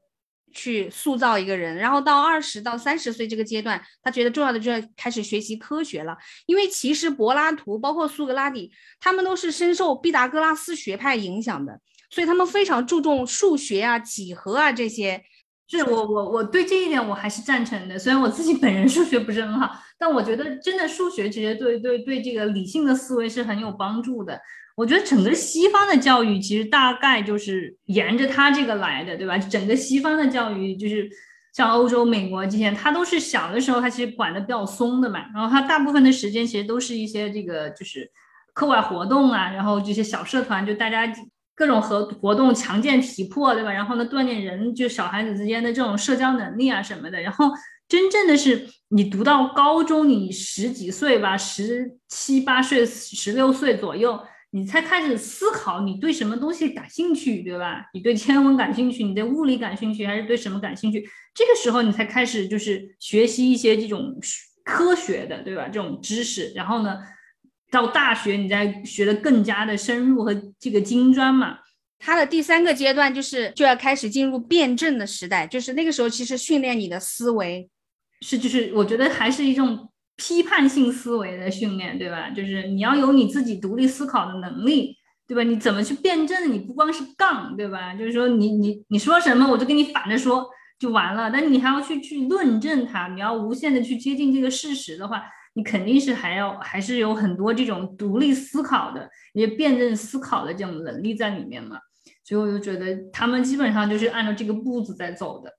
去塑造一个人，然后到二十到三十岁这个阶段，他觉得重要的就要开始学习科学了。因为其实柏拉图包括苏格拉底，他们都是深受毕达哥拉斯学派影响的，所以他们非常注重数学啊、几何啊这些。
是我我我对这一点我还是赞成的。虽然我自己本人数学不是很好，但我觉得真的数学其实对对对这个理性的思维是很有帮助的。我觉得整个西方的教育其实大概就是沿着他这个来的，对吧？整个西方的教育就是像欧洲、美国这些，他都是小的时候他其实管的比较松的嘛，然后他大部分的时间其实都是一些这个就是课外活动啊，然后这些小社团就大家各种和活动强健体魄，对吧？然后呢锻炼人就小孩子之间的这种社交能力啊什么的。然后真正的是你读到高中，你十几岁吧，十七八岁、十六岁左右。你才开始思考你对什么东西感兴趣，对吧？你对天文感兴趣，你对物理感兴趣，还是对什么感兴趣？这个时候你才开始就是学习一些这种科学的，对吧？这种知识，然后呢，到大学你再学的更加的深入和这个精专嘛。
它的第三个阶段就是就要开始进入辩证的时代，就是那个时候其实训练你的思维，
是就是我觉得还是一种。批判性思维的训练，对吧？就是你要有你自己独立思考的能力，对吧？你怎么去辩证？你不光是杠，对吧？就是说你你你说什么，我就跟你反着说就完了。但你还要去去论证它，你要无限的去接近这个事实的话，你肯定是还要还是有很多这种独立思考的一些辩证思考的这种能力在里面嘛。所以我就觉得他们基本上就是按照这个步子在走的。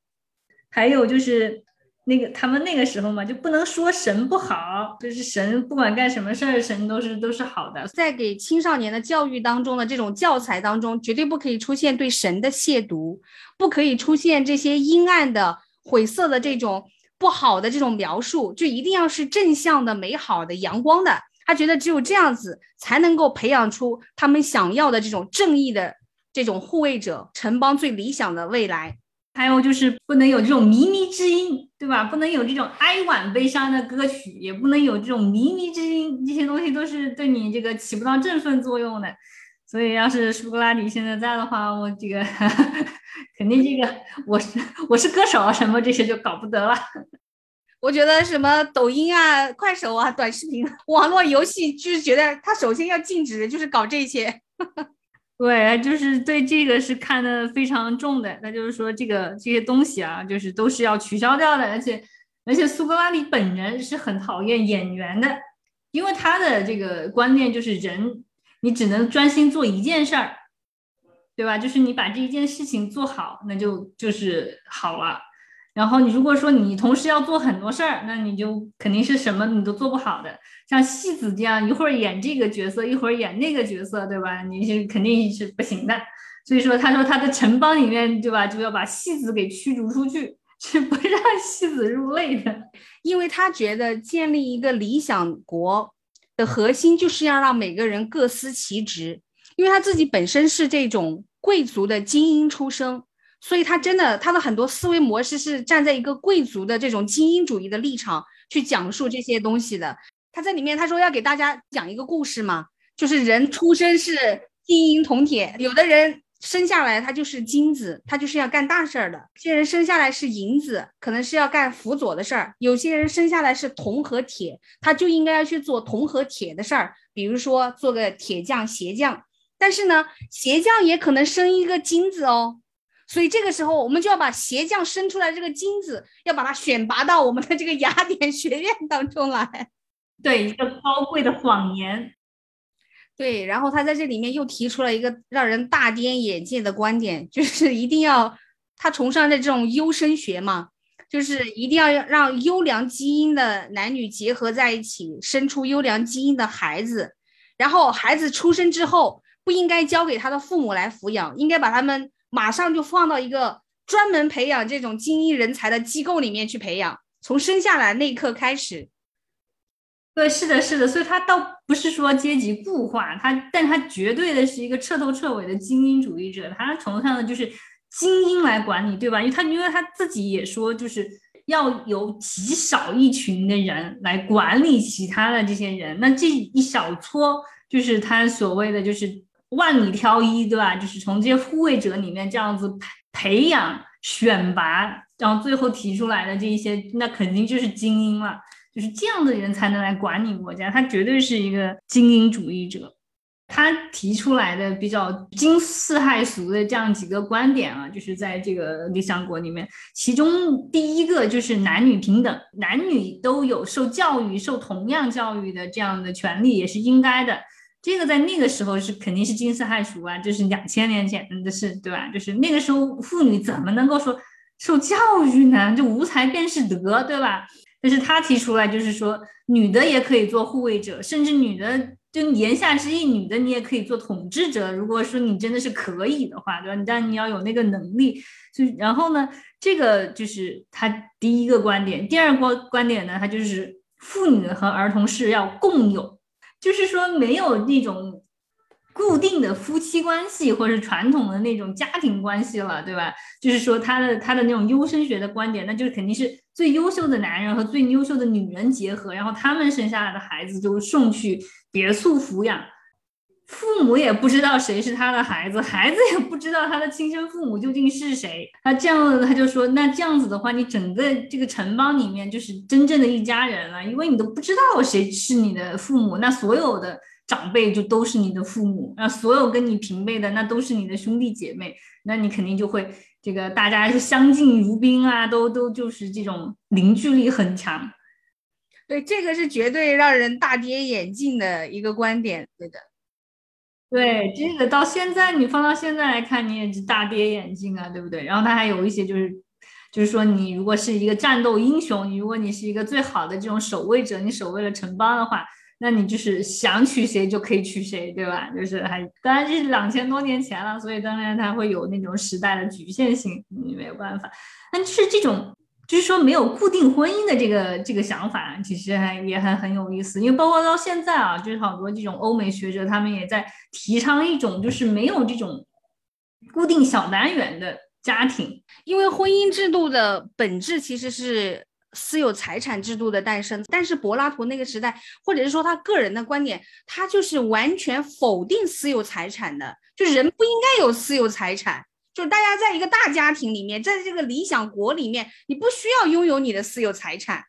还有就是。那个他们那个时候嘛，就不能说神不好，就是神不管干什么事儿，神都是都是好的。
在给青少年的教育当中的这种教材当中，绝对不可以出现对神的亵渎，不可以出现这些阴暗的、晦涩的这种不好的这种描述，就一定要是正向的、美好的、阳光的。他觉得只有这样子，才能够培养出他们想要的这种正义的这种护卫者，城邦最理想的未来。
还有就是不能有这种靡靡之音，对吧？不能有这种哀婉悲伤的歌曲，也不能有这种靡靡之音，这些东西都是对你这个起不到振奋作用的。所以，要是苏格拉底现在在的话，我这个 肯定这个我是我是歌手啊，什么这些就搞不得了。
我觉得什么抖音啊、快手啊、短视频、网络游戏，就是觉得他首先要禁止的，就是搞这些。
对，就是对这个是看的非常重的。那就是说，这个这些东西啊，就是都是要取消掉的。而且，而且苏格拉底本人是很讨厌演员的，因为他的这个观念就是人，你只能专心做一件事儿，对吧？就是你把这一件事情做好，那就就是好了。然后你如果说你同时要做很多事儿，那你就肯定是什么你都做不好的。像戏子这样一会儿演这个角色，一会儿演那个角色，对吧？你是肯定是不行的。所以说，他说他的城邦里面，对吧，就要把戏子给驱逐出去，是不让戏子入内的，
因为他觉得建立一个理想国的核心就是要让每个人各司其职，因为他自己本身是这种贵族的精英出身。所以他真的，他的很多思维模式是站在一个贵族的这种精英主义的立场去讲述这些东西的。他在里面他说要给大家讲一个故事嘛，就是人出生是金银铜铁，有的人。生下来他就是金子，他就是要干大事儿的。有些人生下来是银子，可能是要干辅佐的事儿。有些人生下来是铜和铁，他就应该要去做铜和铁的事儿，比如说做个铁匠、鞋匠。但是呢，鞋匠也可能生一个金子哦。所以这个时候，我们就要把鞋匠生出来这个金子，要把它选拔到我们的这个雅典学院当中来。
对，一个高贵的谎言。
对，然后他在这里面又提出了一个让人大跌眼镜的观点，就是一定要他崇尚的这种优生学嘛，就是一定要让优良基因的男女结合在一起，生出优良基因的孩子，然后孩子出生之后不应该交给他的父母来抚养，应该把他们马上就放到一个专门培养这种精英人才的机构里面去培养，从生下来那一刻开始。
对，是的，是的，所以他倒不是说阶级固化，他，但他绝对的是一个彻头彻尾的精英主义者，他崇尚的就是精英来管理，对吧？因为他因为他自己也说，就是要有极少一群的人来管理其他的这些人，那这一小撮就是他所谓的就是万里挑一，对吧？就是从这些护卫者里面这样子培培养、选拔，然后最后提出来的这一些，那肯定就是精英了。就是这样的人才能来管理国家，他绝对是一个精英主义者。他提出来的比较惊世骇俗的这样几个观点啊，就是在这个理想国里面，其中第一个就是男女平等，男女都有受教育、受同样教育的这样的权利，也是应该的。这个在那个时候是肯定是惊世骇俗啊，就是两千年前的事，对吧？就是那个时候妇女怎么能够说受教育呢？就无才便是德，对吧？但是他提出来，就是说女的也可以做护卫者，甚至女的就言下之意，女的你也可以做统治者。如果说你真的是可以的话，对吧？但你要有那个能力。就然后呢，这个就是他第一个观点。第二个观点呢，他就是妇女和儿童是要共有，就是说没有那种。固定的夫妻关系，或者是传统的那种家庭关系了，对吧？就是说他的他的那种优生学的观点，那就是肯定是最优秀的男人和最优秀的女人结合，然后他们生下来的孩子就送去别墅抚养，父母也不知道谁是他的孩子，孩子也不知道他的亲生父母究竟是谁。他这样他就说，那这样子的话，你整个这个城邦里面就是真正的一家人了，因为你都不知道谁是你的父母，那所有的。长辈就都是你的父母，那所有跟你平辈的那都是你的兄弟姐妹，那你肯定就会这个大家是相敬如宾啊，都都就是这种凝聚力很强。
对，这个是绝对让人大跌眼镜的一个观点。对的，
对这个到现在你放到现在来看，你也是大跌眼镜啊，对不对？然后他还有一些就是，就是说你如果是一个战斗英雄，你如果你是一个最好的这种守卫者，你守卫了城邦的话。那你就是想娶谁就可以娶谁，对吧？就是还当然这是两千多年前了，所以当然它会有那种时代的局限性，你没有办法。但是这种就是说没有固定婚姻的这个这个想法，其实还也还很有意思。因为包括到现在啊，就是好多这种欧美学者他们也在提倡一种就是没有这种固定小单元的家庭，
因为婚姻制度的本质其实是。私有财产制度的诞生，但是柏拉图那个时代，或者是说他个人的观点，他就是完全否定私有财产的，就人不应该有私有财产，就是大家在一个大家庭里面，在这个理想国里面，你不需要拥有你的私有财产。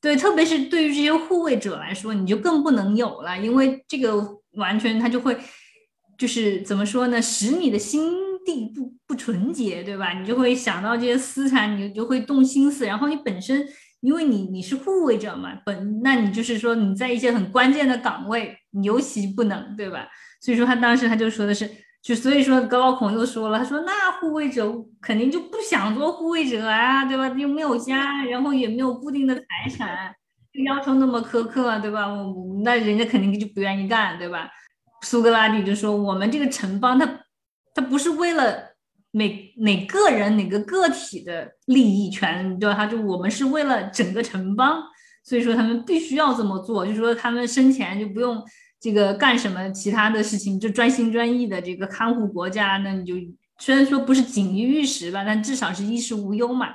对，特别是对于这些护卫者来说，你就更不能有了，因为这个完全他就会，就是怎么说呢，使你的心。地不不纯洁，对吧？你就会想到这些私产，你就会动心思。然后你本身，因为你你是护卫者嘛，本那你就是说你在一些很关键的岗位，你尤其不能，对吧？所以说他当时他就说的是，就所以说高高孔又说了，他说那护卫者肯定就不想做护卫者啊，对吧？又没有家，然后也没有固定的财产，要求那么苛刻，对吧？我那人家肯定就不愿意干，对吧？苏格拉底就说我们这个城邦他。他不是为了每哪个人哪个个体的利益权，对吧？他就我们是为了整个城邦，所以说他们必须要这么做。就是说他们生前就不用这个干什么其他的事情，就专心专意的这个看护国家。那你就虽然说不是锦衣玉食吧，但至少是衣食无忧嘛。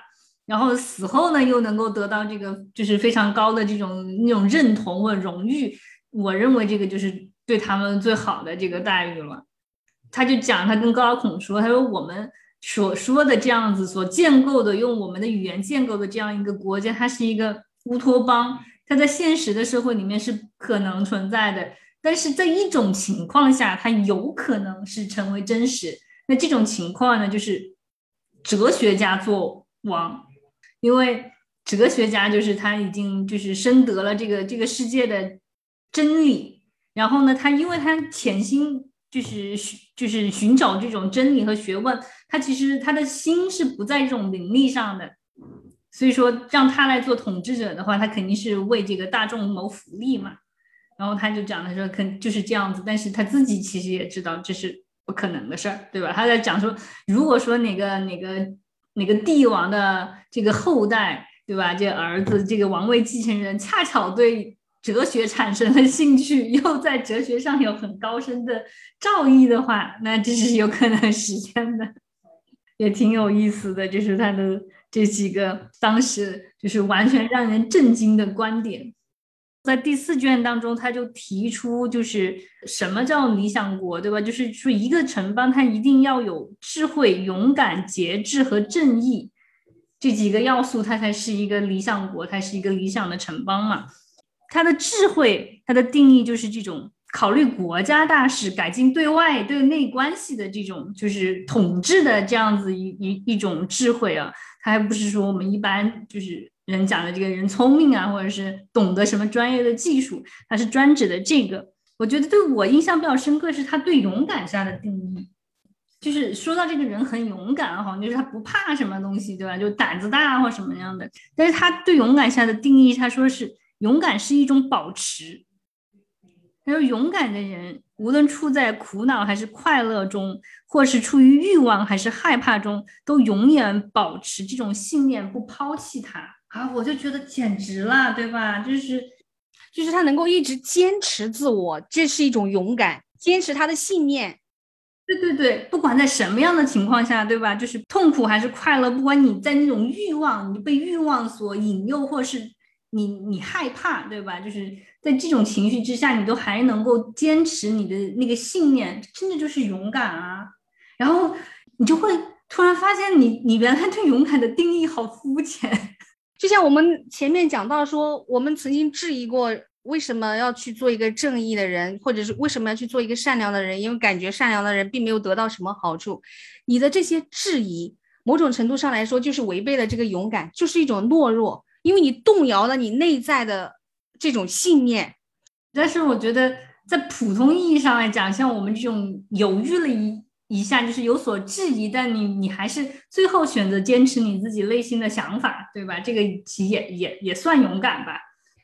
然后死后呢又能够得到这个就是非常高的这种那种认同或荣誉，我认为这个就是对他们最好的这个待遇了。他就讲，他跟高老孔说，他说我们所说的这样子所建构的用我们的语言建构的这样一个国家，它是一个乌托邦，它在现实的社会里面是可能存在的，但是在一种情况下，它有可能是成为真实。那这种情况呢，就是哲学家做王，因为哲学家就是他已经就是深得了这个这个世界的真理，然后呢，他因为他潜心。就是就是寻找这种真理和学问，他其实他的心是不在这种名利上的，所以说让他来做统治者的话，他肯定是为这个大众谋福利嘛。然后他就讲他说，肯就是这样子，但是他自己其实也知道这是不可能的事儿，对吧？他在讲说，如果说哪个哪个哪个帝王的这个后代，对吧？这儿子这个王位继承人恰巧对。哲学产生了兴趣，又在哲学上有很高深的造诣的话，那这是有可能实现的，也挺有意思的。就是他的这几个当时就是完全让人震惊的观点，在第四卷当中，他就提出就是什么叫理想国，对吧？就是说一个城邦，它一定要有智慧、勇敢、节制和正义这几个要素，它才是一个理想国，它是一个理想的城邦嘛。他的智慧，他的定义就是这种考虑国家大事、改进对外对内关系的这种，就是统治的这样子一一一种智慧啊。他还不是说我们一般就是人讲的这个人聪明啊，或者是懂得什么专业的技术，他是专指的这个。我觉得对我印象比较深刻是他对勇敢下的定义，就是说到这个人很勇敢好像就是他不怕什么东西，对吧？就胆子大或什么样的。但是他对勇敢下的定义，他说是。勇敢是一种保持。他说：“勇敢的人，无论处在苦恼还是快乐中，或是出于欲望还是害怕中，都永远保持这种信念，不抛弃它。”啊，我就觉得简直了，对吧？就是，
就是他能够一直坚持自我，这是一种勇敢，坚持他的信念。
对对对，不管在什么样的情况下，对吧？就是痛苦还是快乐，不管你在那种欲望，你被欲望所引诱，或是。你你害怕对吧？就是在这种情绪之下，你都还能够坚持你的那个信念，真的就是勇敢啊！然后你就会突然发现，你你原来对勇敢的定义好肤浅。
就像我们前面讲到说，我们曾经质疑过，为什么要去做一个正义的人，或者是为什么要去做一个善良的人？因为感觉善良的人并没有得到什么好处。你的这些质疑，某种程度上来说，就是违背了这个勇敢，就是一种懦弱。因为你动摇了你内在的这种信念，
但是我觉得在普通意义上来讲，像我们这种犹豫了一一下，就是有所质疑，但你你还是最后选择坚持你自己内心的想法，对吧？这个其也也也算勇敢吧。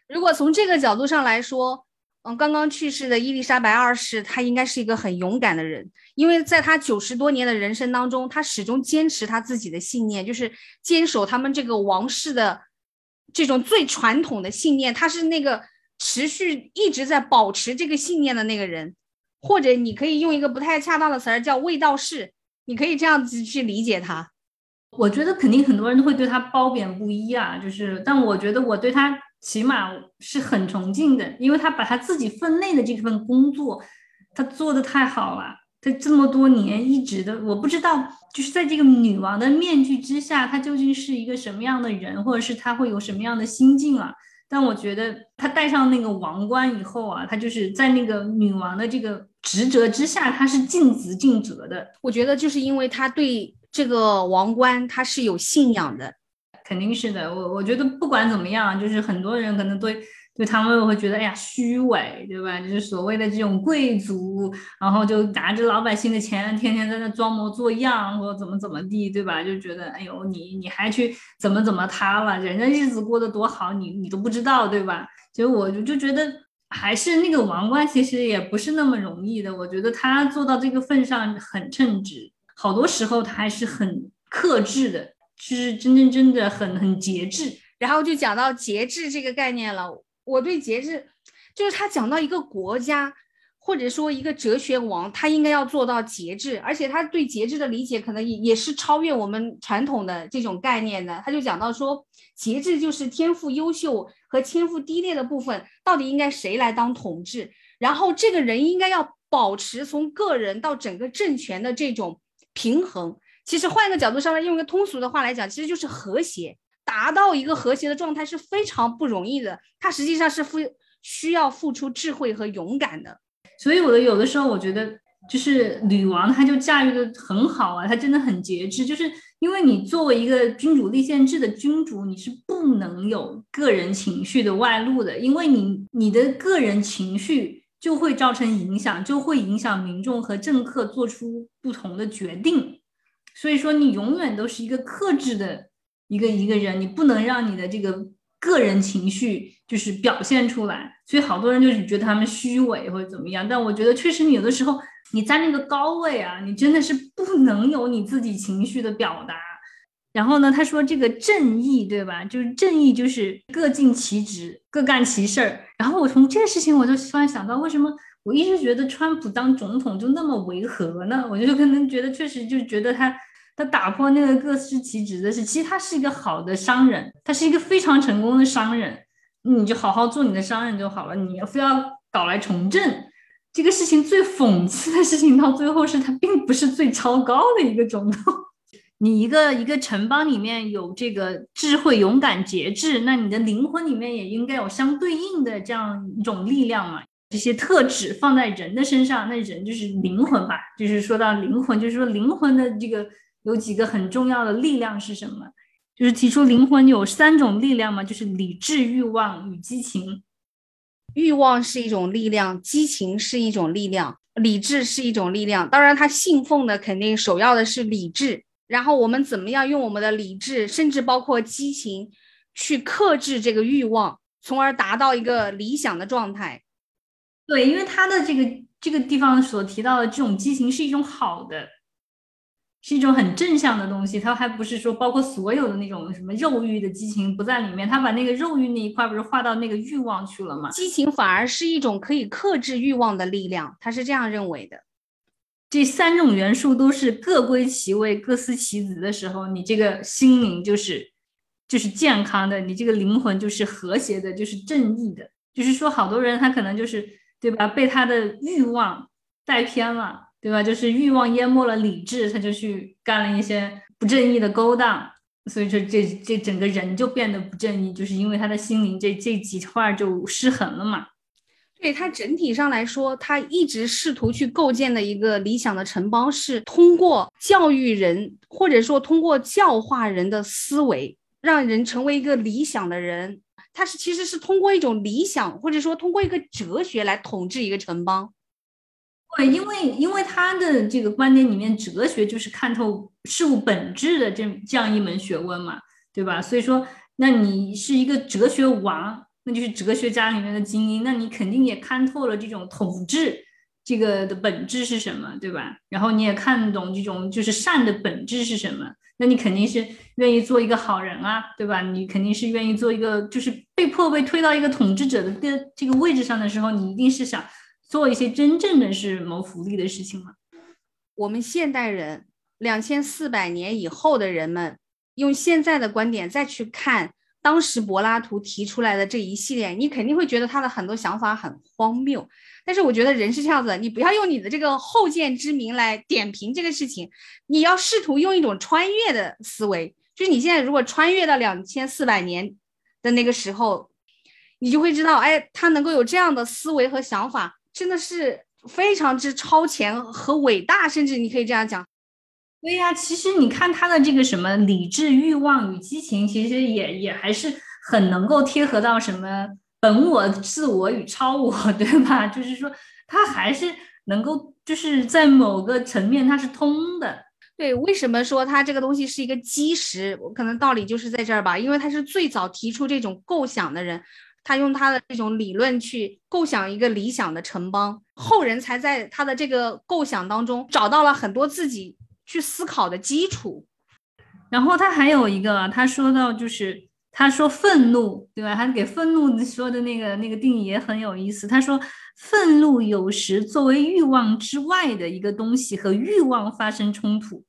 如果从这个角度上来说，嗯，刚刚去世的伊丽莎白二世，她应该是一个很勇敢的人，因为在她九十多年的人生当中，她始终坚持她自己的信念，就是坚守他们这个王室的。这种最传统的信念，他是那个持续一直在保持这个信念的那个人，或者你可以用一个不太恰当的词儿叫卫道士，你可以这样子去理解他。
我觉得肯定很多人都会对他褒贬不一啊，就是，但我觉得我对他起码是很崇敬的，因为他把他自己分内的这份工作，他做的太好了。他这么多年一直的，我不知道，就是在这个女王的面具之下，她究竟是一个什么样的人，或者是她会有什么样的心境啊？但我觉得她戴上那个王冠以后啊，她就是在那个女王的这个职责之下，他是尽职尽责的。
我觉得就是因为他对这个王冠，他是有信仰的，
肯定是的。我我觉得不管怎么样，就是很多人可能对。对他们会觉得，哎呀，虚伪，对吧？就是所谓的这种贵族，然后就拿着老百姓的钱，天天在那装模作样，或怎么怎么地，对吧？就觉得，哎呦，你你还去怎么怎么他了？人家日子过得多好，你你都不知道，对吧？就我就就觉得，还是那个王冠，其实也不是那么容易的。我觉得他做到这个份上很称职，好多时候他还是很克制的，就是真真真的很很节制。
然后就讲到节制这个概念了。我对节制，就是他讲到一个国家或者说一个哲学王，他应该要做到节制，而且他对节制的理解可能也也是超越我们传统的这种概念的。他就讲到说，节制就是天赋优秀和天赋低劣的部分到底应该谁来当统治，然后这个人应该要保持从个人到整个政权的这种平衡。其实换一个角度上来，用一个通俗的话来讲，其实就是和谐。达到一个和谐的状态是非常不容易的，它实际上是付需要付出智慧和勇敢的。
所以，我的有的时候我觉得，就是女王，她就驾驭的很好啊，她真的很节制。就是因为你作为一个君主立宪制的君主，你是不能有个人情绪的外露的，因为你你的个人情绪就会造成影响，就会影响民众和政客做出不同的决定。所以说，你永远都是一个克制的。一个一个人，你不能让你的这个个人情绪就是表现出来，所以好多人就是觉得他们虚伪或者怎么样。但我觉得确实，你有的时候你在那个高位啊，你真的是不能有你自己情绪的表达。然后呢，他说这个正义，对吧？就是正义，就是各尽其职，各干其事儿。然后我从这个事情，我就突然想到，为什么我一直觉得川普当总统就那么违和呢？我就可能觉得确实就觉得他。他打破那个各司其职的是，其实他是一个好的商人，他是一个非常成功的商人。你就好好做你的商人就好了，你非要搞来从政，这个事情最讽刺的事情到最后是它并不是最糟糕的一个总统。你一个一个城邦里面有这个智慧、勇敢、节制，那你的灵魂里面也应该有相对应的这样一种力量嘛？这些特质放在人的身上，那人就是灵魂吧？就是说到灵魂，就是说灵魂的这个。有几个很重要的力量是什么？就是提出灵魂有三种力量嘛，就是理智、欲望与激情。
欲望是一种力量，激情是一种力量，理智是一种力量。当然，他信奉的肯定首要的是理智。然后我们怎么样用我们的理智，甚至包括激情，去克制这个欲望，从而达到一个理想的状态？
对，因为他的这个这个地方所提到的这种激情是一种好的。是一种很正向的东西，它还不是说包括所有的那种什么肉欲的激情不在里面，他把那个肉欲那一块不是划到那个欲望去了吗？
激情反而是一种可以克制欲望的力量，他是这样认为的。
这三种元素都是各归其位、各司其职的时候，你这个心灵就是就是健康的，你这个灵魂就是和谐的，就是正义的。就是说，好多人他可能就是对吧，被他的欲望带偏了。对吧？就是欲望淹没了理智，他就去干了一些不正义的勾当，所以说这这整个人就变得不正义，就是因为他的心灵这这几块就失衡了嘛。
对他整体上来说，他一直试图去构建的一个理想的城邦，是通过教育人，或者说通过教化人的思维，让人成为一个理想的人。他是其实是通过一种理想，或者说通过一个哲学来统治一个城邦。
对，因为因为他的这个观点里面，哲学就是看透事物本质的这这样一门学问嘛，对吧？所以说，那你是一个哲学王，那就是哲学家里面的精英，那你肯定也看透了这种统治这个的本质是什么，对吧？然后你也看懂这种就是善的本质是什么，那你肯定是愿意做一个好人啊，对吧？你肯定是愿意做一个就是被迫被推到一个统治者的这这个位置上的时候，你一定是想。做一些真正的是谋福利的事情吗？
我们现代人两千四百年以后的人们，用现在的观点再去看当时柏拉图提出来的这一系列，你肯定会觉得他的很多想法很荒谬。但是我觉得人是这样子，你不要用你的这个后见之明来点评这个事情，你要试图用一种穿越的思维，就是你现在如果穿越到两千四百年的那个时候，你就会知道，哎，他能够有这样的思维和想法。真的是非常之超前和伟大，甚至你可以这样讲。
对呀，其实你看他的这个什么理智、欲望与激情，其实也也还是很能够贴合到什么本我、自我与超我，对吧？就是说他还是能够，就是在某个层面它是通的。
对，为什么说他这个东西是一个基石？我可能道理就是在这儿吧，因为他是最早提出这种构想的人。他用他的这种理论去构想一个理想的城邦，后人才在他的这个构想当中找到了很多自己去思考的基础。
然后他还有一个，他说到就是他说愤怒，对吧？他给愤怒说的那个那个定义也很有意思。他说，愤怒有时作为欲望之外的一个东西和欲望发生冲突。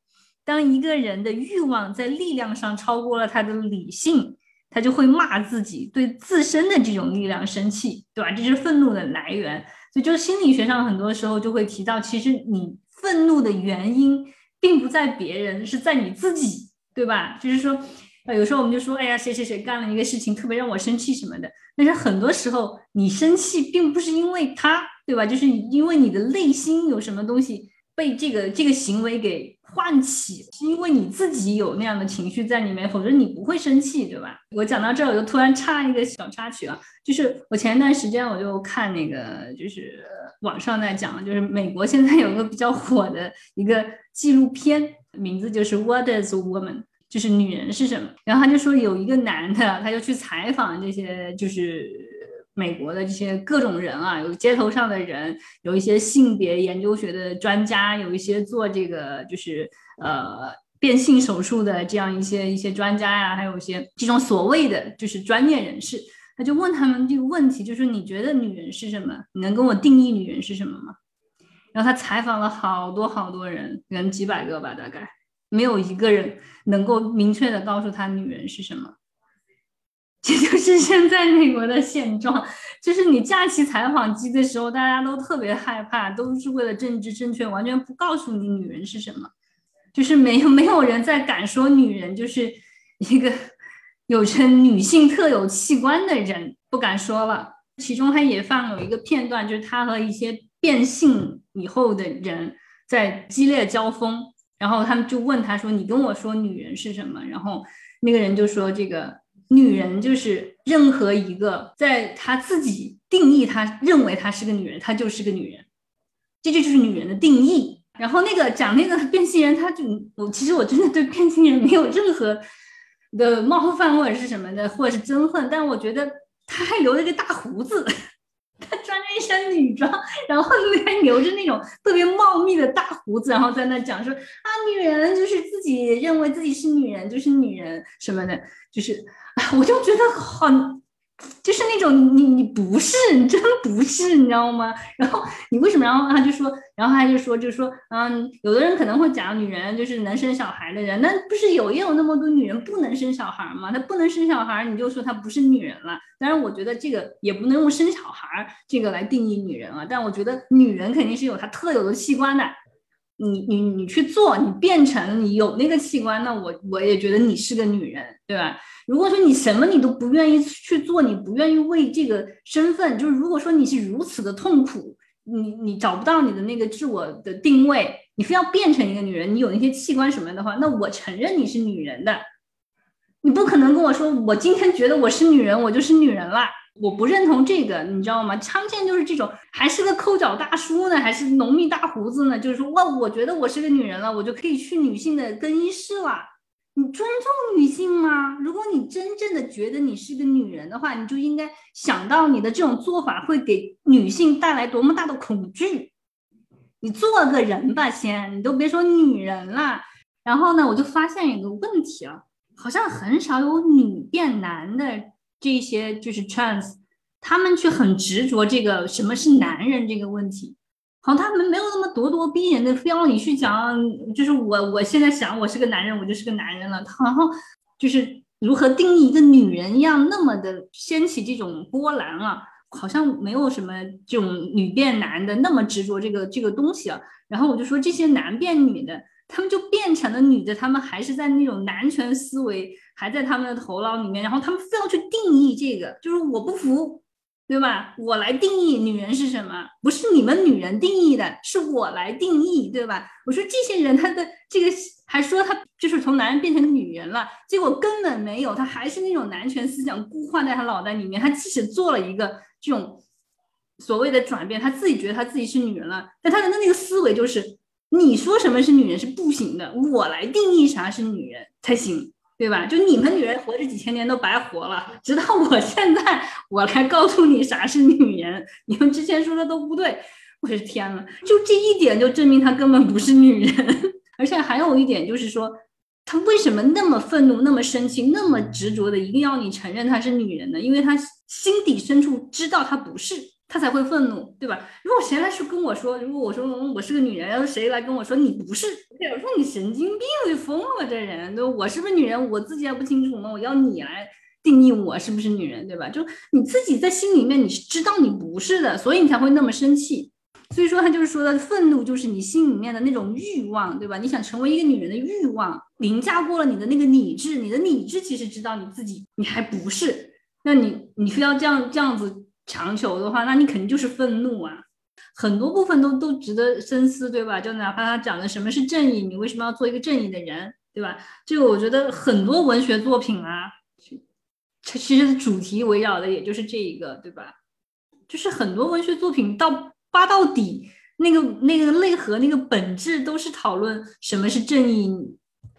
当一个人的欲望在力量上超过了他的理性，他就会骂自己，对自身的这种力量生气，对吧？这是愤怒的来源。所以，就心理学上很多时候就会提到，其实你愤怒的原因并不在别人，是在你自己，对吧？就是说。啊，有时候我们就说，哎呀，谁谁谁干了一个事情特别让我生气什么的。但是很多时候，你生气并不是因为他，对吧？就是因为你的内心有什么东西被这个这个行为给唤起，是因为你自己有那样的情绪在里面，否则你不会生气，对吧？我讲到这儿，我就突然插一个小插曲啊，就是我前一段时间我就看那个，就是网上在讲，就是美国现在有个比较火的一个纪录片，名字就是《What Is Woman》。就是女人是什么？然后他就说有一个男的，他就去采访这些，就是美国的这些各种人啊，有街头上的人，有一些性别研究学的专家，有一些做这个就是呃变性手术的这样一些一些专家呀，还有一些这种所谓的就是专业人士，他就问他们这个问题，就是你觉得女人是什么？你能跟我定义女人是什么吗？然后他采访了好多好多人，可能几百个吧，大概。没有一个人能够明确的告诉他女人是什么，这就是 现在美国的现状。就是你架起采访机的时候，大家都特别害怕，都是为了政治正确，完全不告诉你女人是什么。就是没有没有人再敢说女人就是一个有着女性特有器官的人，不敢说了。其中他也放有一个片段，就是他和一些变性以后的人在激烈交锋。然后他们就问他说：“你跟我说女人是什么？”然后那个人就说：“这个女人就是任何一个在他自己定义，他认为她是个女人，她就是个女人，这就就是女人的定义。”然后那个讲那个变性人，他就我其实我真的对变性人没有任何的冒犯或者是什么的，或者是憎恨，但我觉得他还留了个大胡子。他穿着一身女装，然后还留着那种特别茂密的大胡子，然后在那讲说啊，女人就是自己认为自己是女人，就是女人什么的，就是，我就觉得很。就是那种你你不是 你真不是你知道吗？然后你为什么？然后他就说，然后他就说，就说嗯，有的人可能会讲女人就是能生小孩的人，那不是有也有那么多女人不能生小孩吗？她不能生小孩，你就说她不是女人了。当然，我觉得这个也不能用生小孩这个来定义女人啊。但我觉得女人肯定是有她特有的器官的。你你你去做，你变成你有那个器官，那我我也觉得你是个女人，对吧？如果说你什么你都不愿意去做，你不愿意为这个身份，就是如果说你是如此的痛苦，你你找不到你的那个自我的定位，你非要变成一个女人，你有那些器官什么的话，那我承认你是女人的，你不可能跟我说我今天觉得我是女人，我就是女人了。我不认同这个，你知道吗？常见就是这种，还是个抠脚大叔呢，还是浓密大胡子呢？就是说，哇，我觉得我是个女人了，我就可以去女性的更衣室了。你尊重女性吗？如果你真正的觉得你是个女人的话，你就应该想到你的这种做法会给女性带来多么大的恐惧。你做个人吧，先，你都别说女人了。然后呢，我就发现一个问题了，好像很少有女变男的。这些就是 trans，他们却很执着这个什么是男人这个问题，好像，他们没有那么咄咄逼人的非要你去讲，就是我我现在想我是个男人，我就是个男人了，然后就是如何定义一个女人一样那么的掀起这种波澜啊，好像没有什么这种女变男的那么执着这个这个东西啊，然后我就说这些男变女的。他们就变成了女的，他们还是在那种男权思维还在他们的头脑里面，然后他们非要去定义这个，就是我不服，对吧？我来定义女人是什么，不是你们女人定义的，是我来定义，对吧？我说这些人他的这个还说他就是从男人变成女人了，结果根本没有，他还是那种男权思想固化在他脑袋里面。他即使做了一个这种所谓的转变，他自己觉得他自己是女人了，但他的那个思维就是。你说什么是女人是不行的，我来定义啥是女人才行，对吧？就你们女人活这几千年都白活了，直到我现在我来告诉你啥是女人，你们之前说的都不对。我的天呐，就这一点就证明她根本不是女人。而且还有一点就是说，他为什么那么愤怒、那么生气、那么执着的一定要你承认她是女人呢？因为他心底深处知道她不是，他才会愤怒，对吧？如果谁来去跟我说，如果我说我是个女人，要是谁来跟我说你不是，我说你神经病，你疯了吧这人，对我是不是女人，我自己还不清楚吗？我要你来定义我是不是女人，对吧？就你自己在心里面你是知道你不是的，所以你才会那么生气。所以说，他就是说的愤怒，就是你心里面的那种欲望，对吧？你想成为一个女人的欲望凌驾过了你的那个理智，你的理智其实知道你自己你还不是，那你你非要这样这样子强求的话，那你肯定就是愤怒啊。很多部分都都值得深思，对吧？就哪怕他讲的什么是正义，你为什么要做一个正义的人，对吧？这个我觉得很多文学作品啊，其实主题围绕的也就是这一个，对吧？就是很多文学作品到。扒到底，那个那个内核，那个本质都是讨论什么是正义，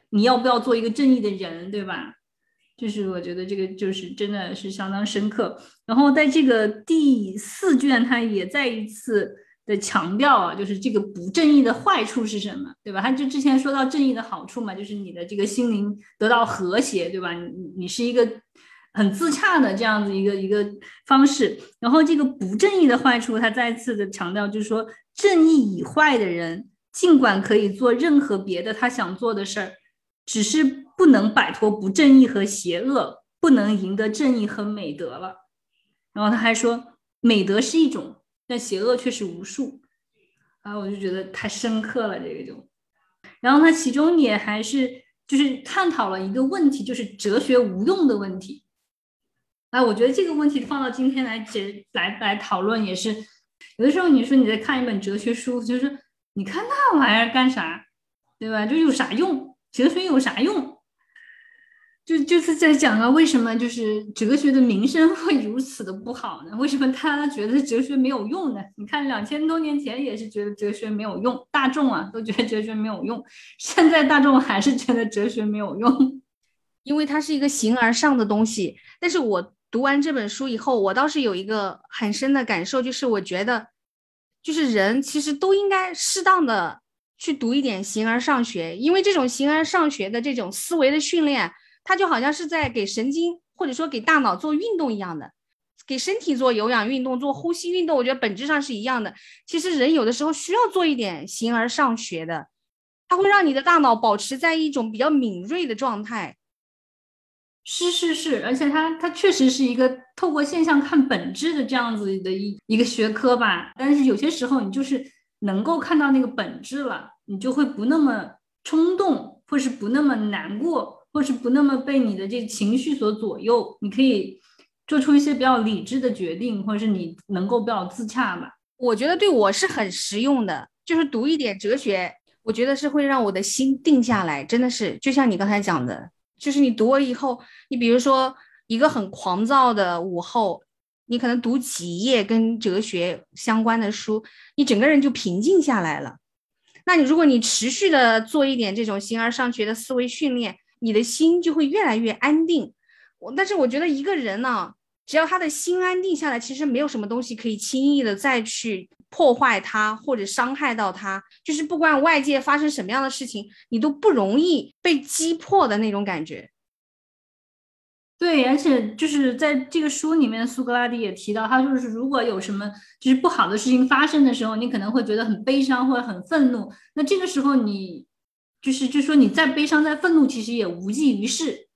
你要不要做一个正义的人，对吧？就是我觉得这个就是真的是相当深刻。然后在这个第四卷，他也再一次的强调啊，就是这个不正义的坏处是什么，对吧？他就之前说到正义的好处嘛，就是你的这个心灵得到和谐，对吧？你你是一个。很自洽的这样子一个一个方式，然后这个不正义的坏处，他再次的强调，就是说正义已坏的人，尽管可以做任何别的他想做的事儿，只是不能摆脱不正义和邪恶，不能赢得正义和美德了。然后他还说，美德是一种，但邪恶却是无数。啊，我就觉得太深刻了，这个就。然后他其中也还是就是探讨了一个问题，就是哲学无用的问题。哎，我觉得这个问题放到今天来解来来讨论也是，有的时候你说你在看一本哲学书，就是你看那玩意儿干啥，对吧？就有啥用？哲学有啥用？就就是在讲啊，为什么就是哲学的名声会如此的不好呢？为什么他觉得哲学没有用呢？你看两千多年前也是觉得哲学没有用，大众啊都觉得哲学没有用，现在大众还是觉得哲学没有用，
因为它是一个形而上的东西，但是我。读完这本书以后，我倒是有一个很深的感受，就是我觉得，就是人其实都应该适当的去读一点形而上学，因为这种形而上学的这种思维的训练，它就好像是在给神经或者说给大脑做运动一样的，给身体做有氧运动、做呼吸运动，我觉得本质上是一样的。其实人有的时候需要做一点形而上学的，它会让你的大脑保持在一种比较敏锐的状态。
是是是，而且它它确实是一个透过现象看本质的这样子的一一个学科吧。但是有些时候你就是能够看到那个本质了，你就会不那么冲动，或是不那么难过，或是不那么被你的这个情绪所左右。你可以做出一些比较理智的决定，或者是你能够比较自洽吧。
我觉得对我是很实用的，就是读一点哲学，我觉得是会让我的心定下来。真的是，就像你刚才讲的。就是你读了以后，你比如说一个很狂躁的午后，你可能读几页跟哲学相关的书，你整个人就平静下来了。那你如果你持续的做一点这种形而上学的思维训练，你的心就会越来越安定。我但是我觉得一个人呢，只要他的心安定下来，其实没有什么东西可以轻易的再去。破坏他或者伤害到他，就是不管外界发生什么样的事情，你都不容易被击破的那种感觉。
对，而且就是在这个书里面，苏格拉底也提到，他就是如果有什么就是不好的事情发生的时候，你可能会觉得很悲伤或者很愤怒，那这个时候你就是就说你再悲伤再愤怒，其实也无济于事。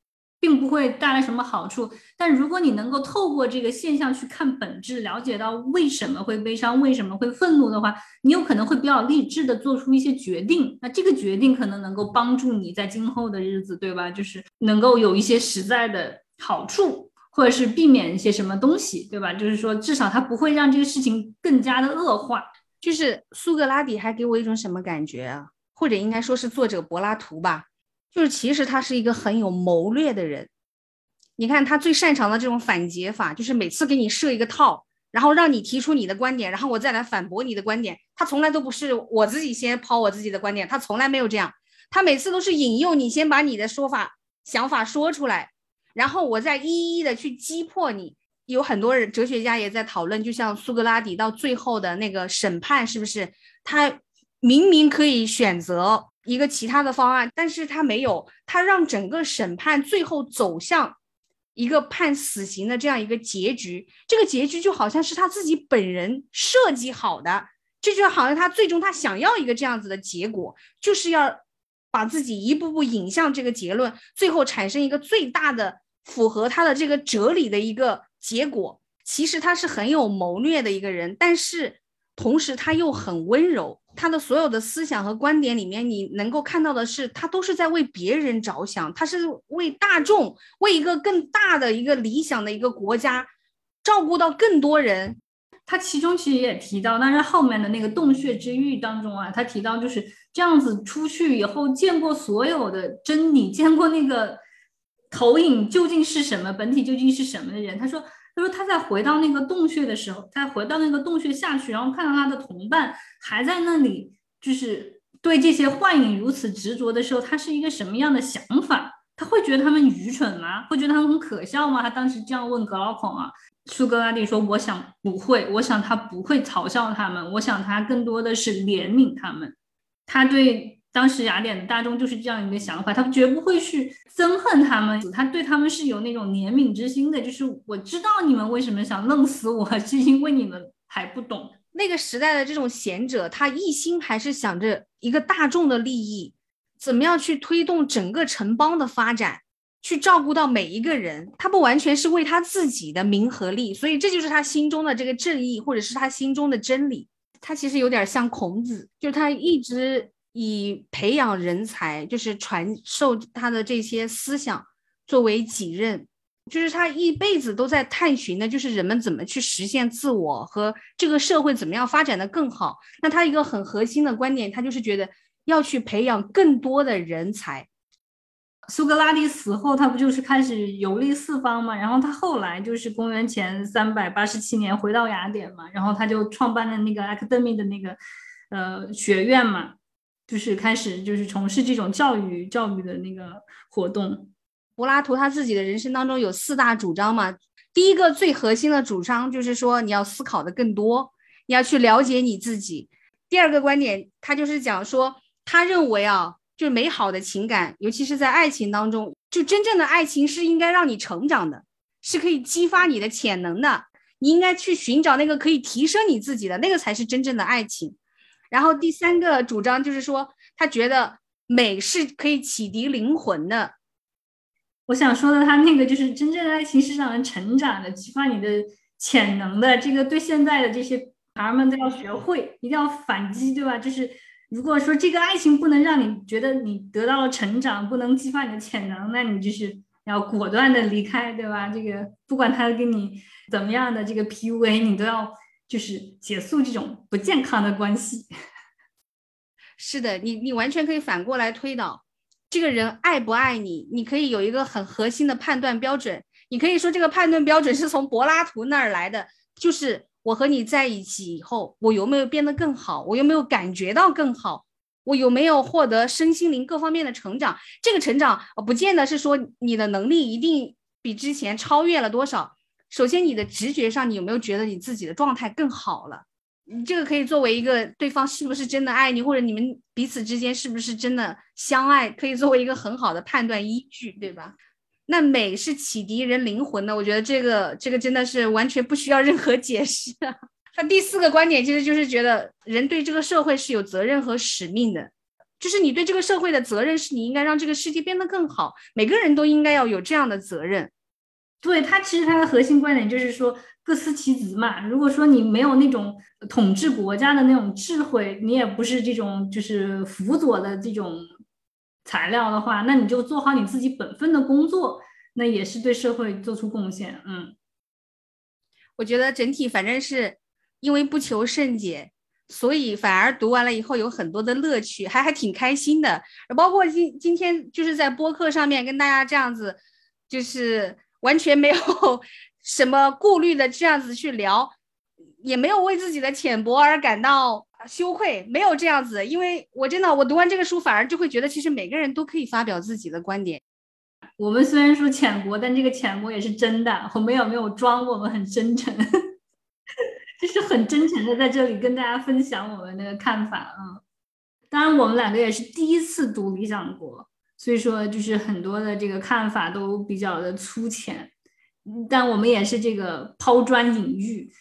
并不会带来什么好处，但如果你能够透过这个现象去看本质，了解到为什么会悲伤，为什么会愤怒的话，你有可能会比较励志的做出一些决定。那这个决定可能能够帮助你在今后的日子，对吧？就是能够有一些实在的好处，或者是避免一些什么东西，对吧？就是说，至少它不会让这个事情更加的恶化。
就是苏格拉底还给我一种什么感觉啊？或者应该说是作者柏拉图吧。就是其实他是一个很有谋略的人，你看他最擅长的这种反诘法，就是每次给你设一个套，然后让你提出你的观点，然后我再来反驳你的观点。他从来都不是我自己先抛我自己的观点，他从来没有这样，他每次都是引诱你先把你的说法、想法说出来，然后我再一一的去击破你。有很多人哲学家也在讨论，就像苏格拉底到最后的那个审判，是不是他？明明可以选择一个其他的方案，但是他没有，他让整个审判最后走向一个判死刑的这样一个结局。这个结局就好像是他自己本人设计好的，这就好像他最终他想要一个这样子的结果，就是要把自己一步步引向这个结论，最后产生一个最大的符合他的这个哲理的一个结果。其实他是很有谋略的一个人，但是同时他又很温柔。他的所有的思想和观点里面，你能够看到的是，他都是在为别人着想，他是为大众，为一个更大的一个理想的一个国家，照顾到更多人。
他其中其实也提到，但是后面的那个洞穴之狱当中啊，他提到就是这样子出去以后，见过所有的真理，见过那个投影究竟是什么，本体究竟是什么的人，他说。他说他在回到那个洞穴的时候，他回到那个洞穴下去，然后看到他的同伴还在那里，就是对这些幻影如此执着的时候，他是一个什么样的想法？他会觉得他们愚蠢吗？会觉得他们很可笑吗？他当时这样问格劳孔啊。苏格拉底说：“我想不会，我想他不会嘲笑他们，我想他更多的是怜悯他们。他对。”当时雅典的大众就是这样一个想法，他绝不会去憎恨他们，他对他们是有那种怜悯之心的。就是我知道你们为什么想弄死我，是因为你们还不懂
那个时代的这种贤者，他一心还是想着一个大众的利益，怎么样去推动整个城邦的发展，去照顾到每一个人。他不完全是为他自己的名和利，所以这就是他心中的这个正义，或者是他心中的真理。他其实有点像孔子，就是他一直。以培养人才，就是传授他的这些思想作为己任，就是他一辈子都在探寻的，就是人们怎么去实现自我和这个社会怎么样发展的更好。那他一个很核心的观点，他就是觉得要去培养更多的人才。
苏格拉底死后，他不就是开始游历四方嘛？然后他后来就是公元前三百八十七年回到雅典嘛，然后他就创办了那个 academy 的那个呃学院嘛。就是开始就是从事这种教育教育的那个活动。
柏拉图他自己的人生当中有四大主张嘛，第一个最核心的主张就是说你要思考的更多，你要去了解你自己。第二个观点，他就是讲说，他认为啊，就是美好的情感，尤其是在爱情当中，就真正的爱情是应该让你成长的，是可以激发你的潜能的。你应该去寻找那个可以提升你自己的那个才是真正的爱情。然后第三个主张就是说，他觉得美是可以启迪灵魂的。
我想说的，他那个就是真正的爱情是让人成长的，激发你的潜能的。这个对现在的这些孩儿们都要学会，一定要反击，对吧？就是如果说这个爱情不能让你觉得你得到了成长，不能激发你的潜能，那你就是要果断的离开，对吧？这个不管他跟你怎么样的这个 PUA，你都要。就是结束这种不健康的关系。
是的，你你完全可以反过来推导，这个人爱不爱你，你可以有一个很核心的判断标准。你可以说这个判断标准是从柏拉图那儿来的，就是我和你在一起以后，我有没有变得更好，我有没有感觉到更好，我有没有获得身心灵各方面的成长。这个成长，不见得是说你的能力一定比之前超越了多少。首先，你的直觉上，你有没有觉得你自己的状态更好了？你这个可以作为一个对方是不是真的爱你，或者你们彼此之间是不是真的相爱，可以作为一个很好的判断依据，对吧？那美是启迪人灵魂的，我觉得这个这个真的是完全不需要任何解释。那第四个观点其实就是觉得人对这个社会是有责任和使命的，就是你对这个社会的责任是你应该让这个世界变得更好，每个人都应该要有这样的责任。
对他，其实他的核心观点就是说各司其职嘛。如果说你没有那种统治国家的那种智慧，你也不是这种就是辅佐的这种材料的话，那你就做好你自己本分的工作，那也是对社会做出贡献。嗯，
我觉得整体反正是因为不求甚解，所以反而读完了以后有很多的乐趣，还还挺开心的。包括今今天就是在播客上面跟大家这样子，就是。完全没有 什么顾虑的这样子去聊，也没有为自己的浅薄而感到羞愧，没有这样子。因为我真的，我读完这个书，反而就会觉得，其实每个人都可以发表自己的观点。
我们虽然说浅薄，但这个浅薄也是真的，我们有没有装？我们很真诚，就是很真诚的在这里跟大家分享我们的看法啊。当然我们两个也是第一次读《理想国》，所以说就是很多的这个看法都比较的粗浅，但我们也是这个抛砖引玉，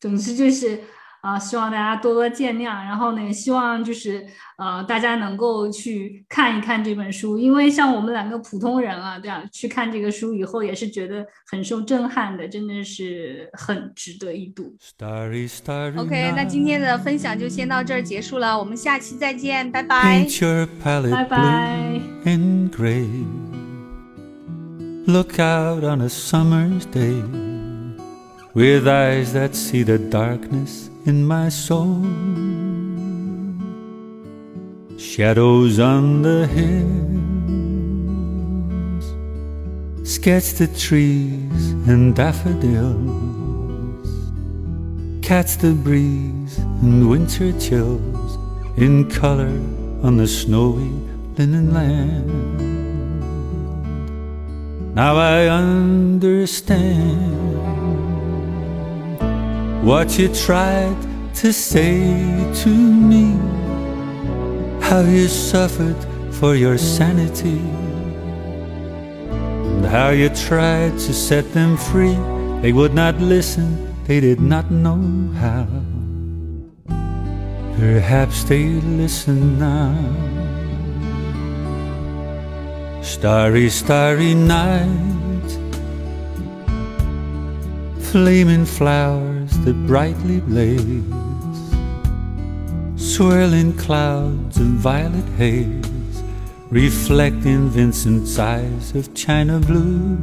总之就是。啊，希望大家多多见谅。然后呢，也希望就是呃，大家能够去看一看这本书，因为像我们两个普通人啊，这样去看这个书以后，也是觉得很受震撼的，真的是很值得一读。
OK，那今天的分享就先到这儿结束了，我们下期再见，拜拜。
拜拜。
Look out on a summer's day with eyes that see the darkness. In my soul. Shadows on the hills sketch the trees and daffodils, catch the breeze and winter chills in color on the snowy linen land. Now I understand what you tried to say to me, how you suffered for your sanity, and how you tried to set them free. They would not listen, they did not know how. Perhaps they listen now. Starry, starry night, flaming flowers that brightly blaze, swirling clouds of violet haze, reflecting Vincent's eyes of china blue.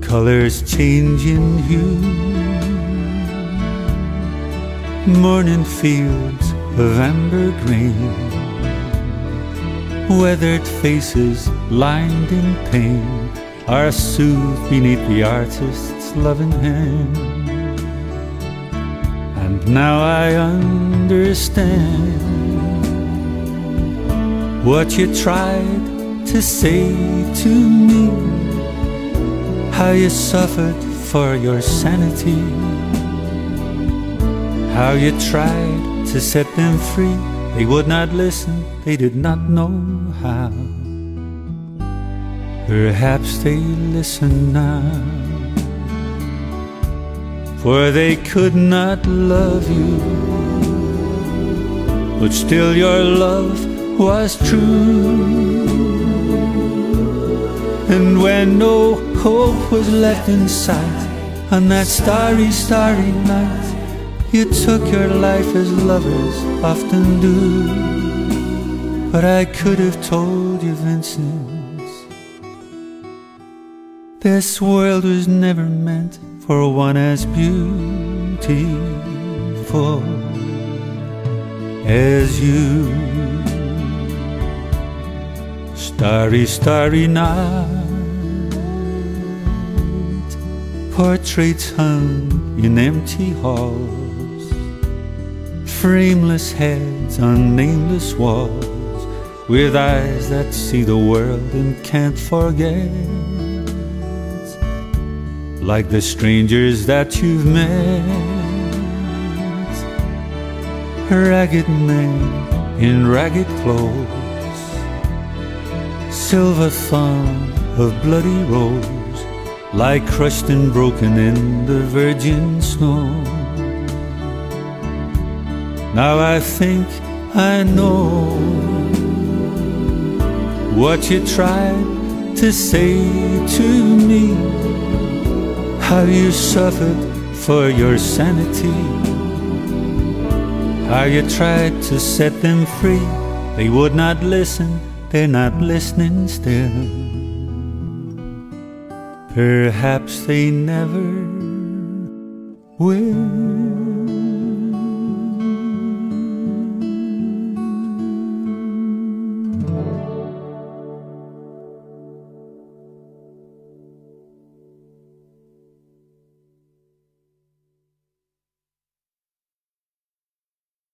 Colors changing hue, morning fields of amber green, weathered faces lined in pain are soothed beneath the artist's loving hand. And now I understand what you tried to say to me, how you suffered for your sanity, how you tried to set them free. They would not listen, they did not know how. Perhaps they listen now, for they could not love you, but still your love was true. And when no hope was left in sight on that starry, starry night, you took your life as lovers often do. But I could have told you, Vincent this world was never meant for one as beautiful as you. Starry, starry night, portraits hung in empty halls, frameless heads on nameless walls, with eyes that see the world and can't forget like the strangers that you've met. Ragged men in ragged clothes, silver thorn of bloody rose, lie crushed and broken in the virgin snow. Now I think I know what you tried to say to me how you suffered for your sanity, how you tried to set them free. They would not listen, they're not listening still. Perhaps they never will.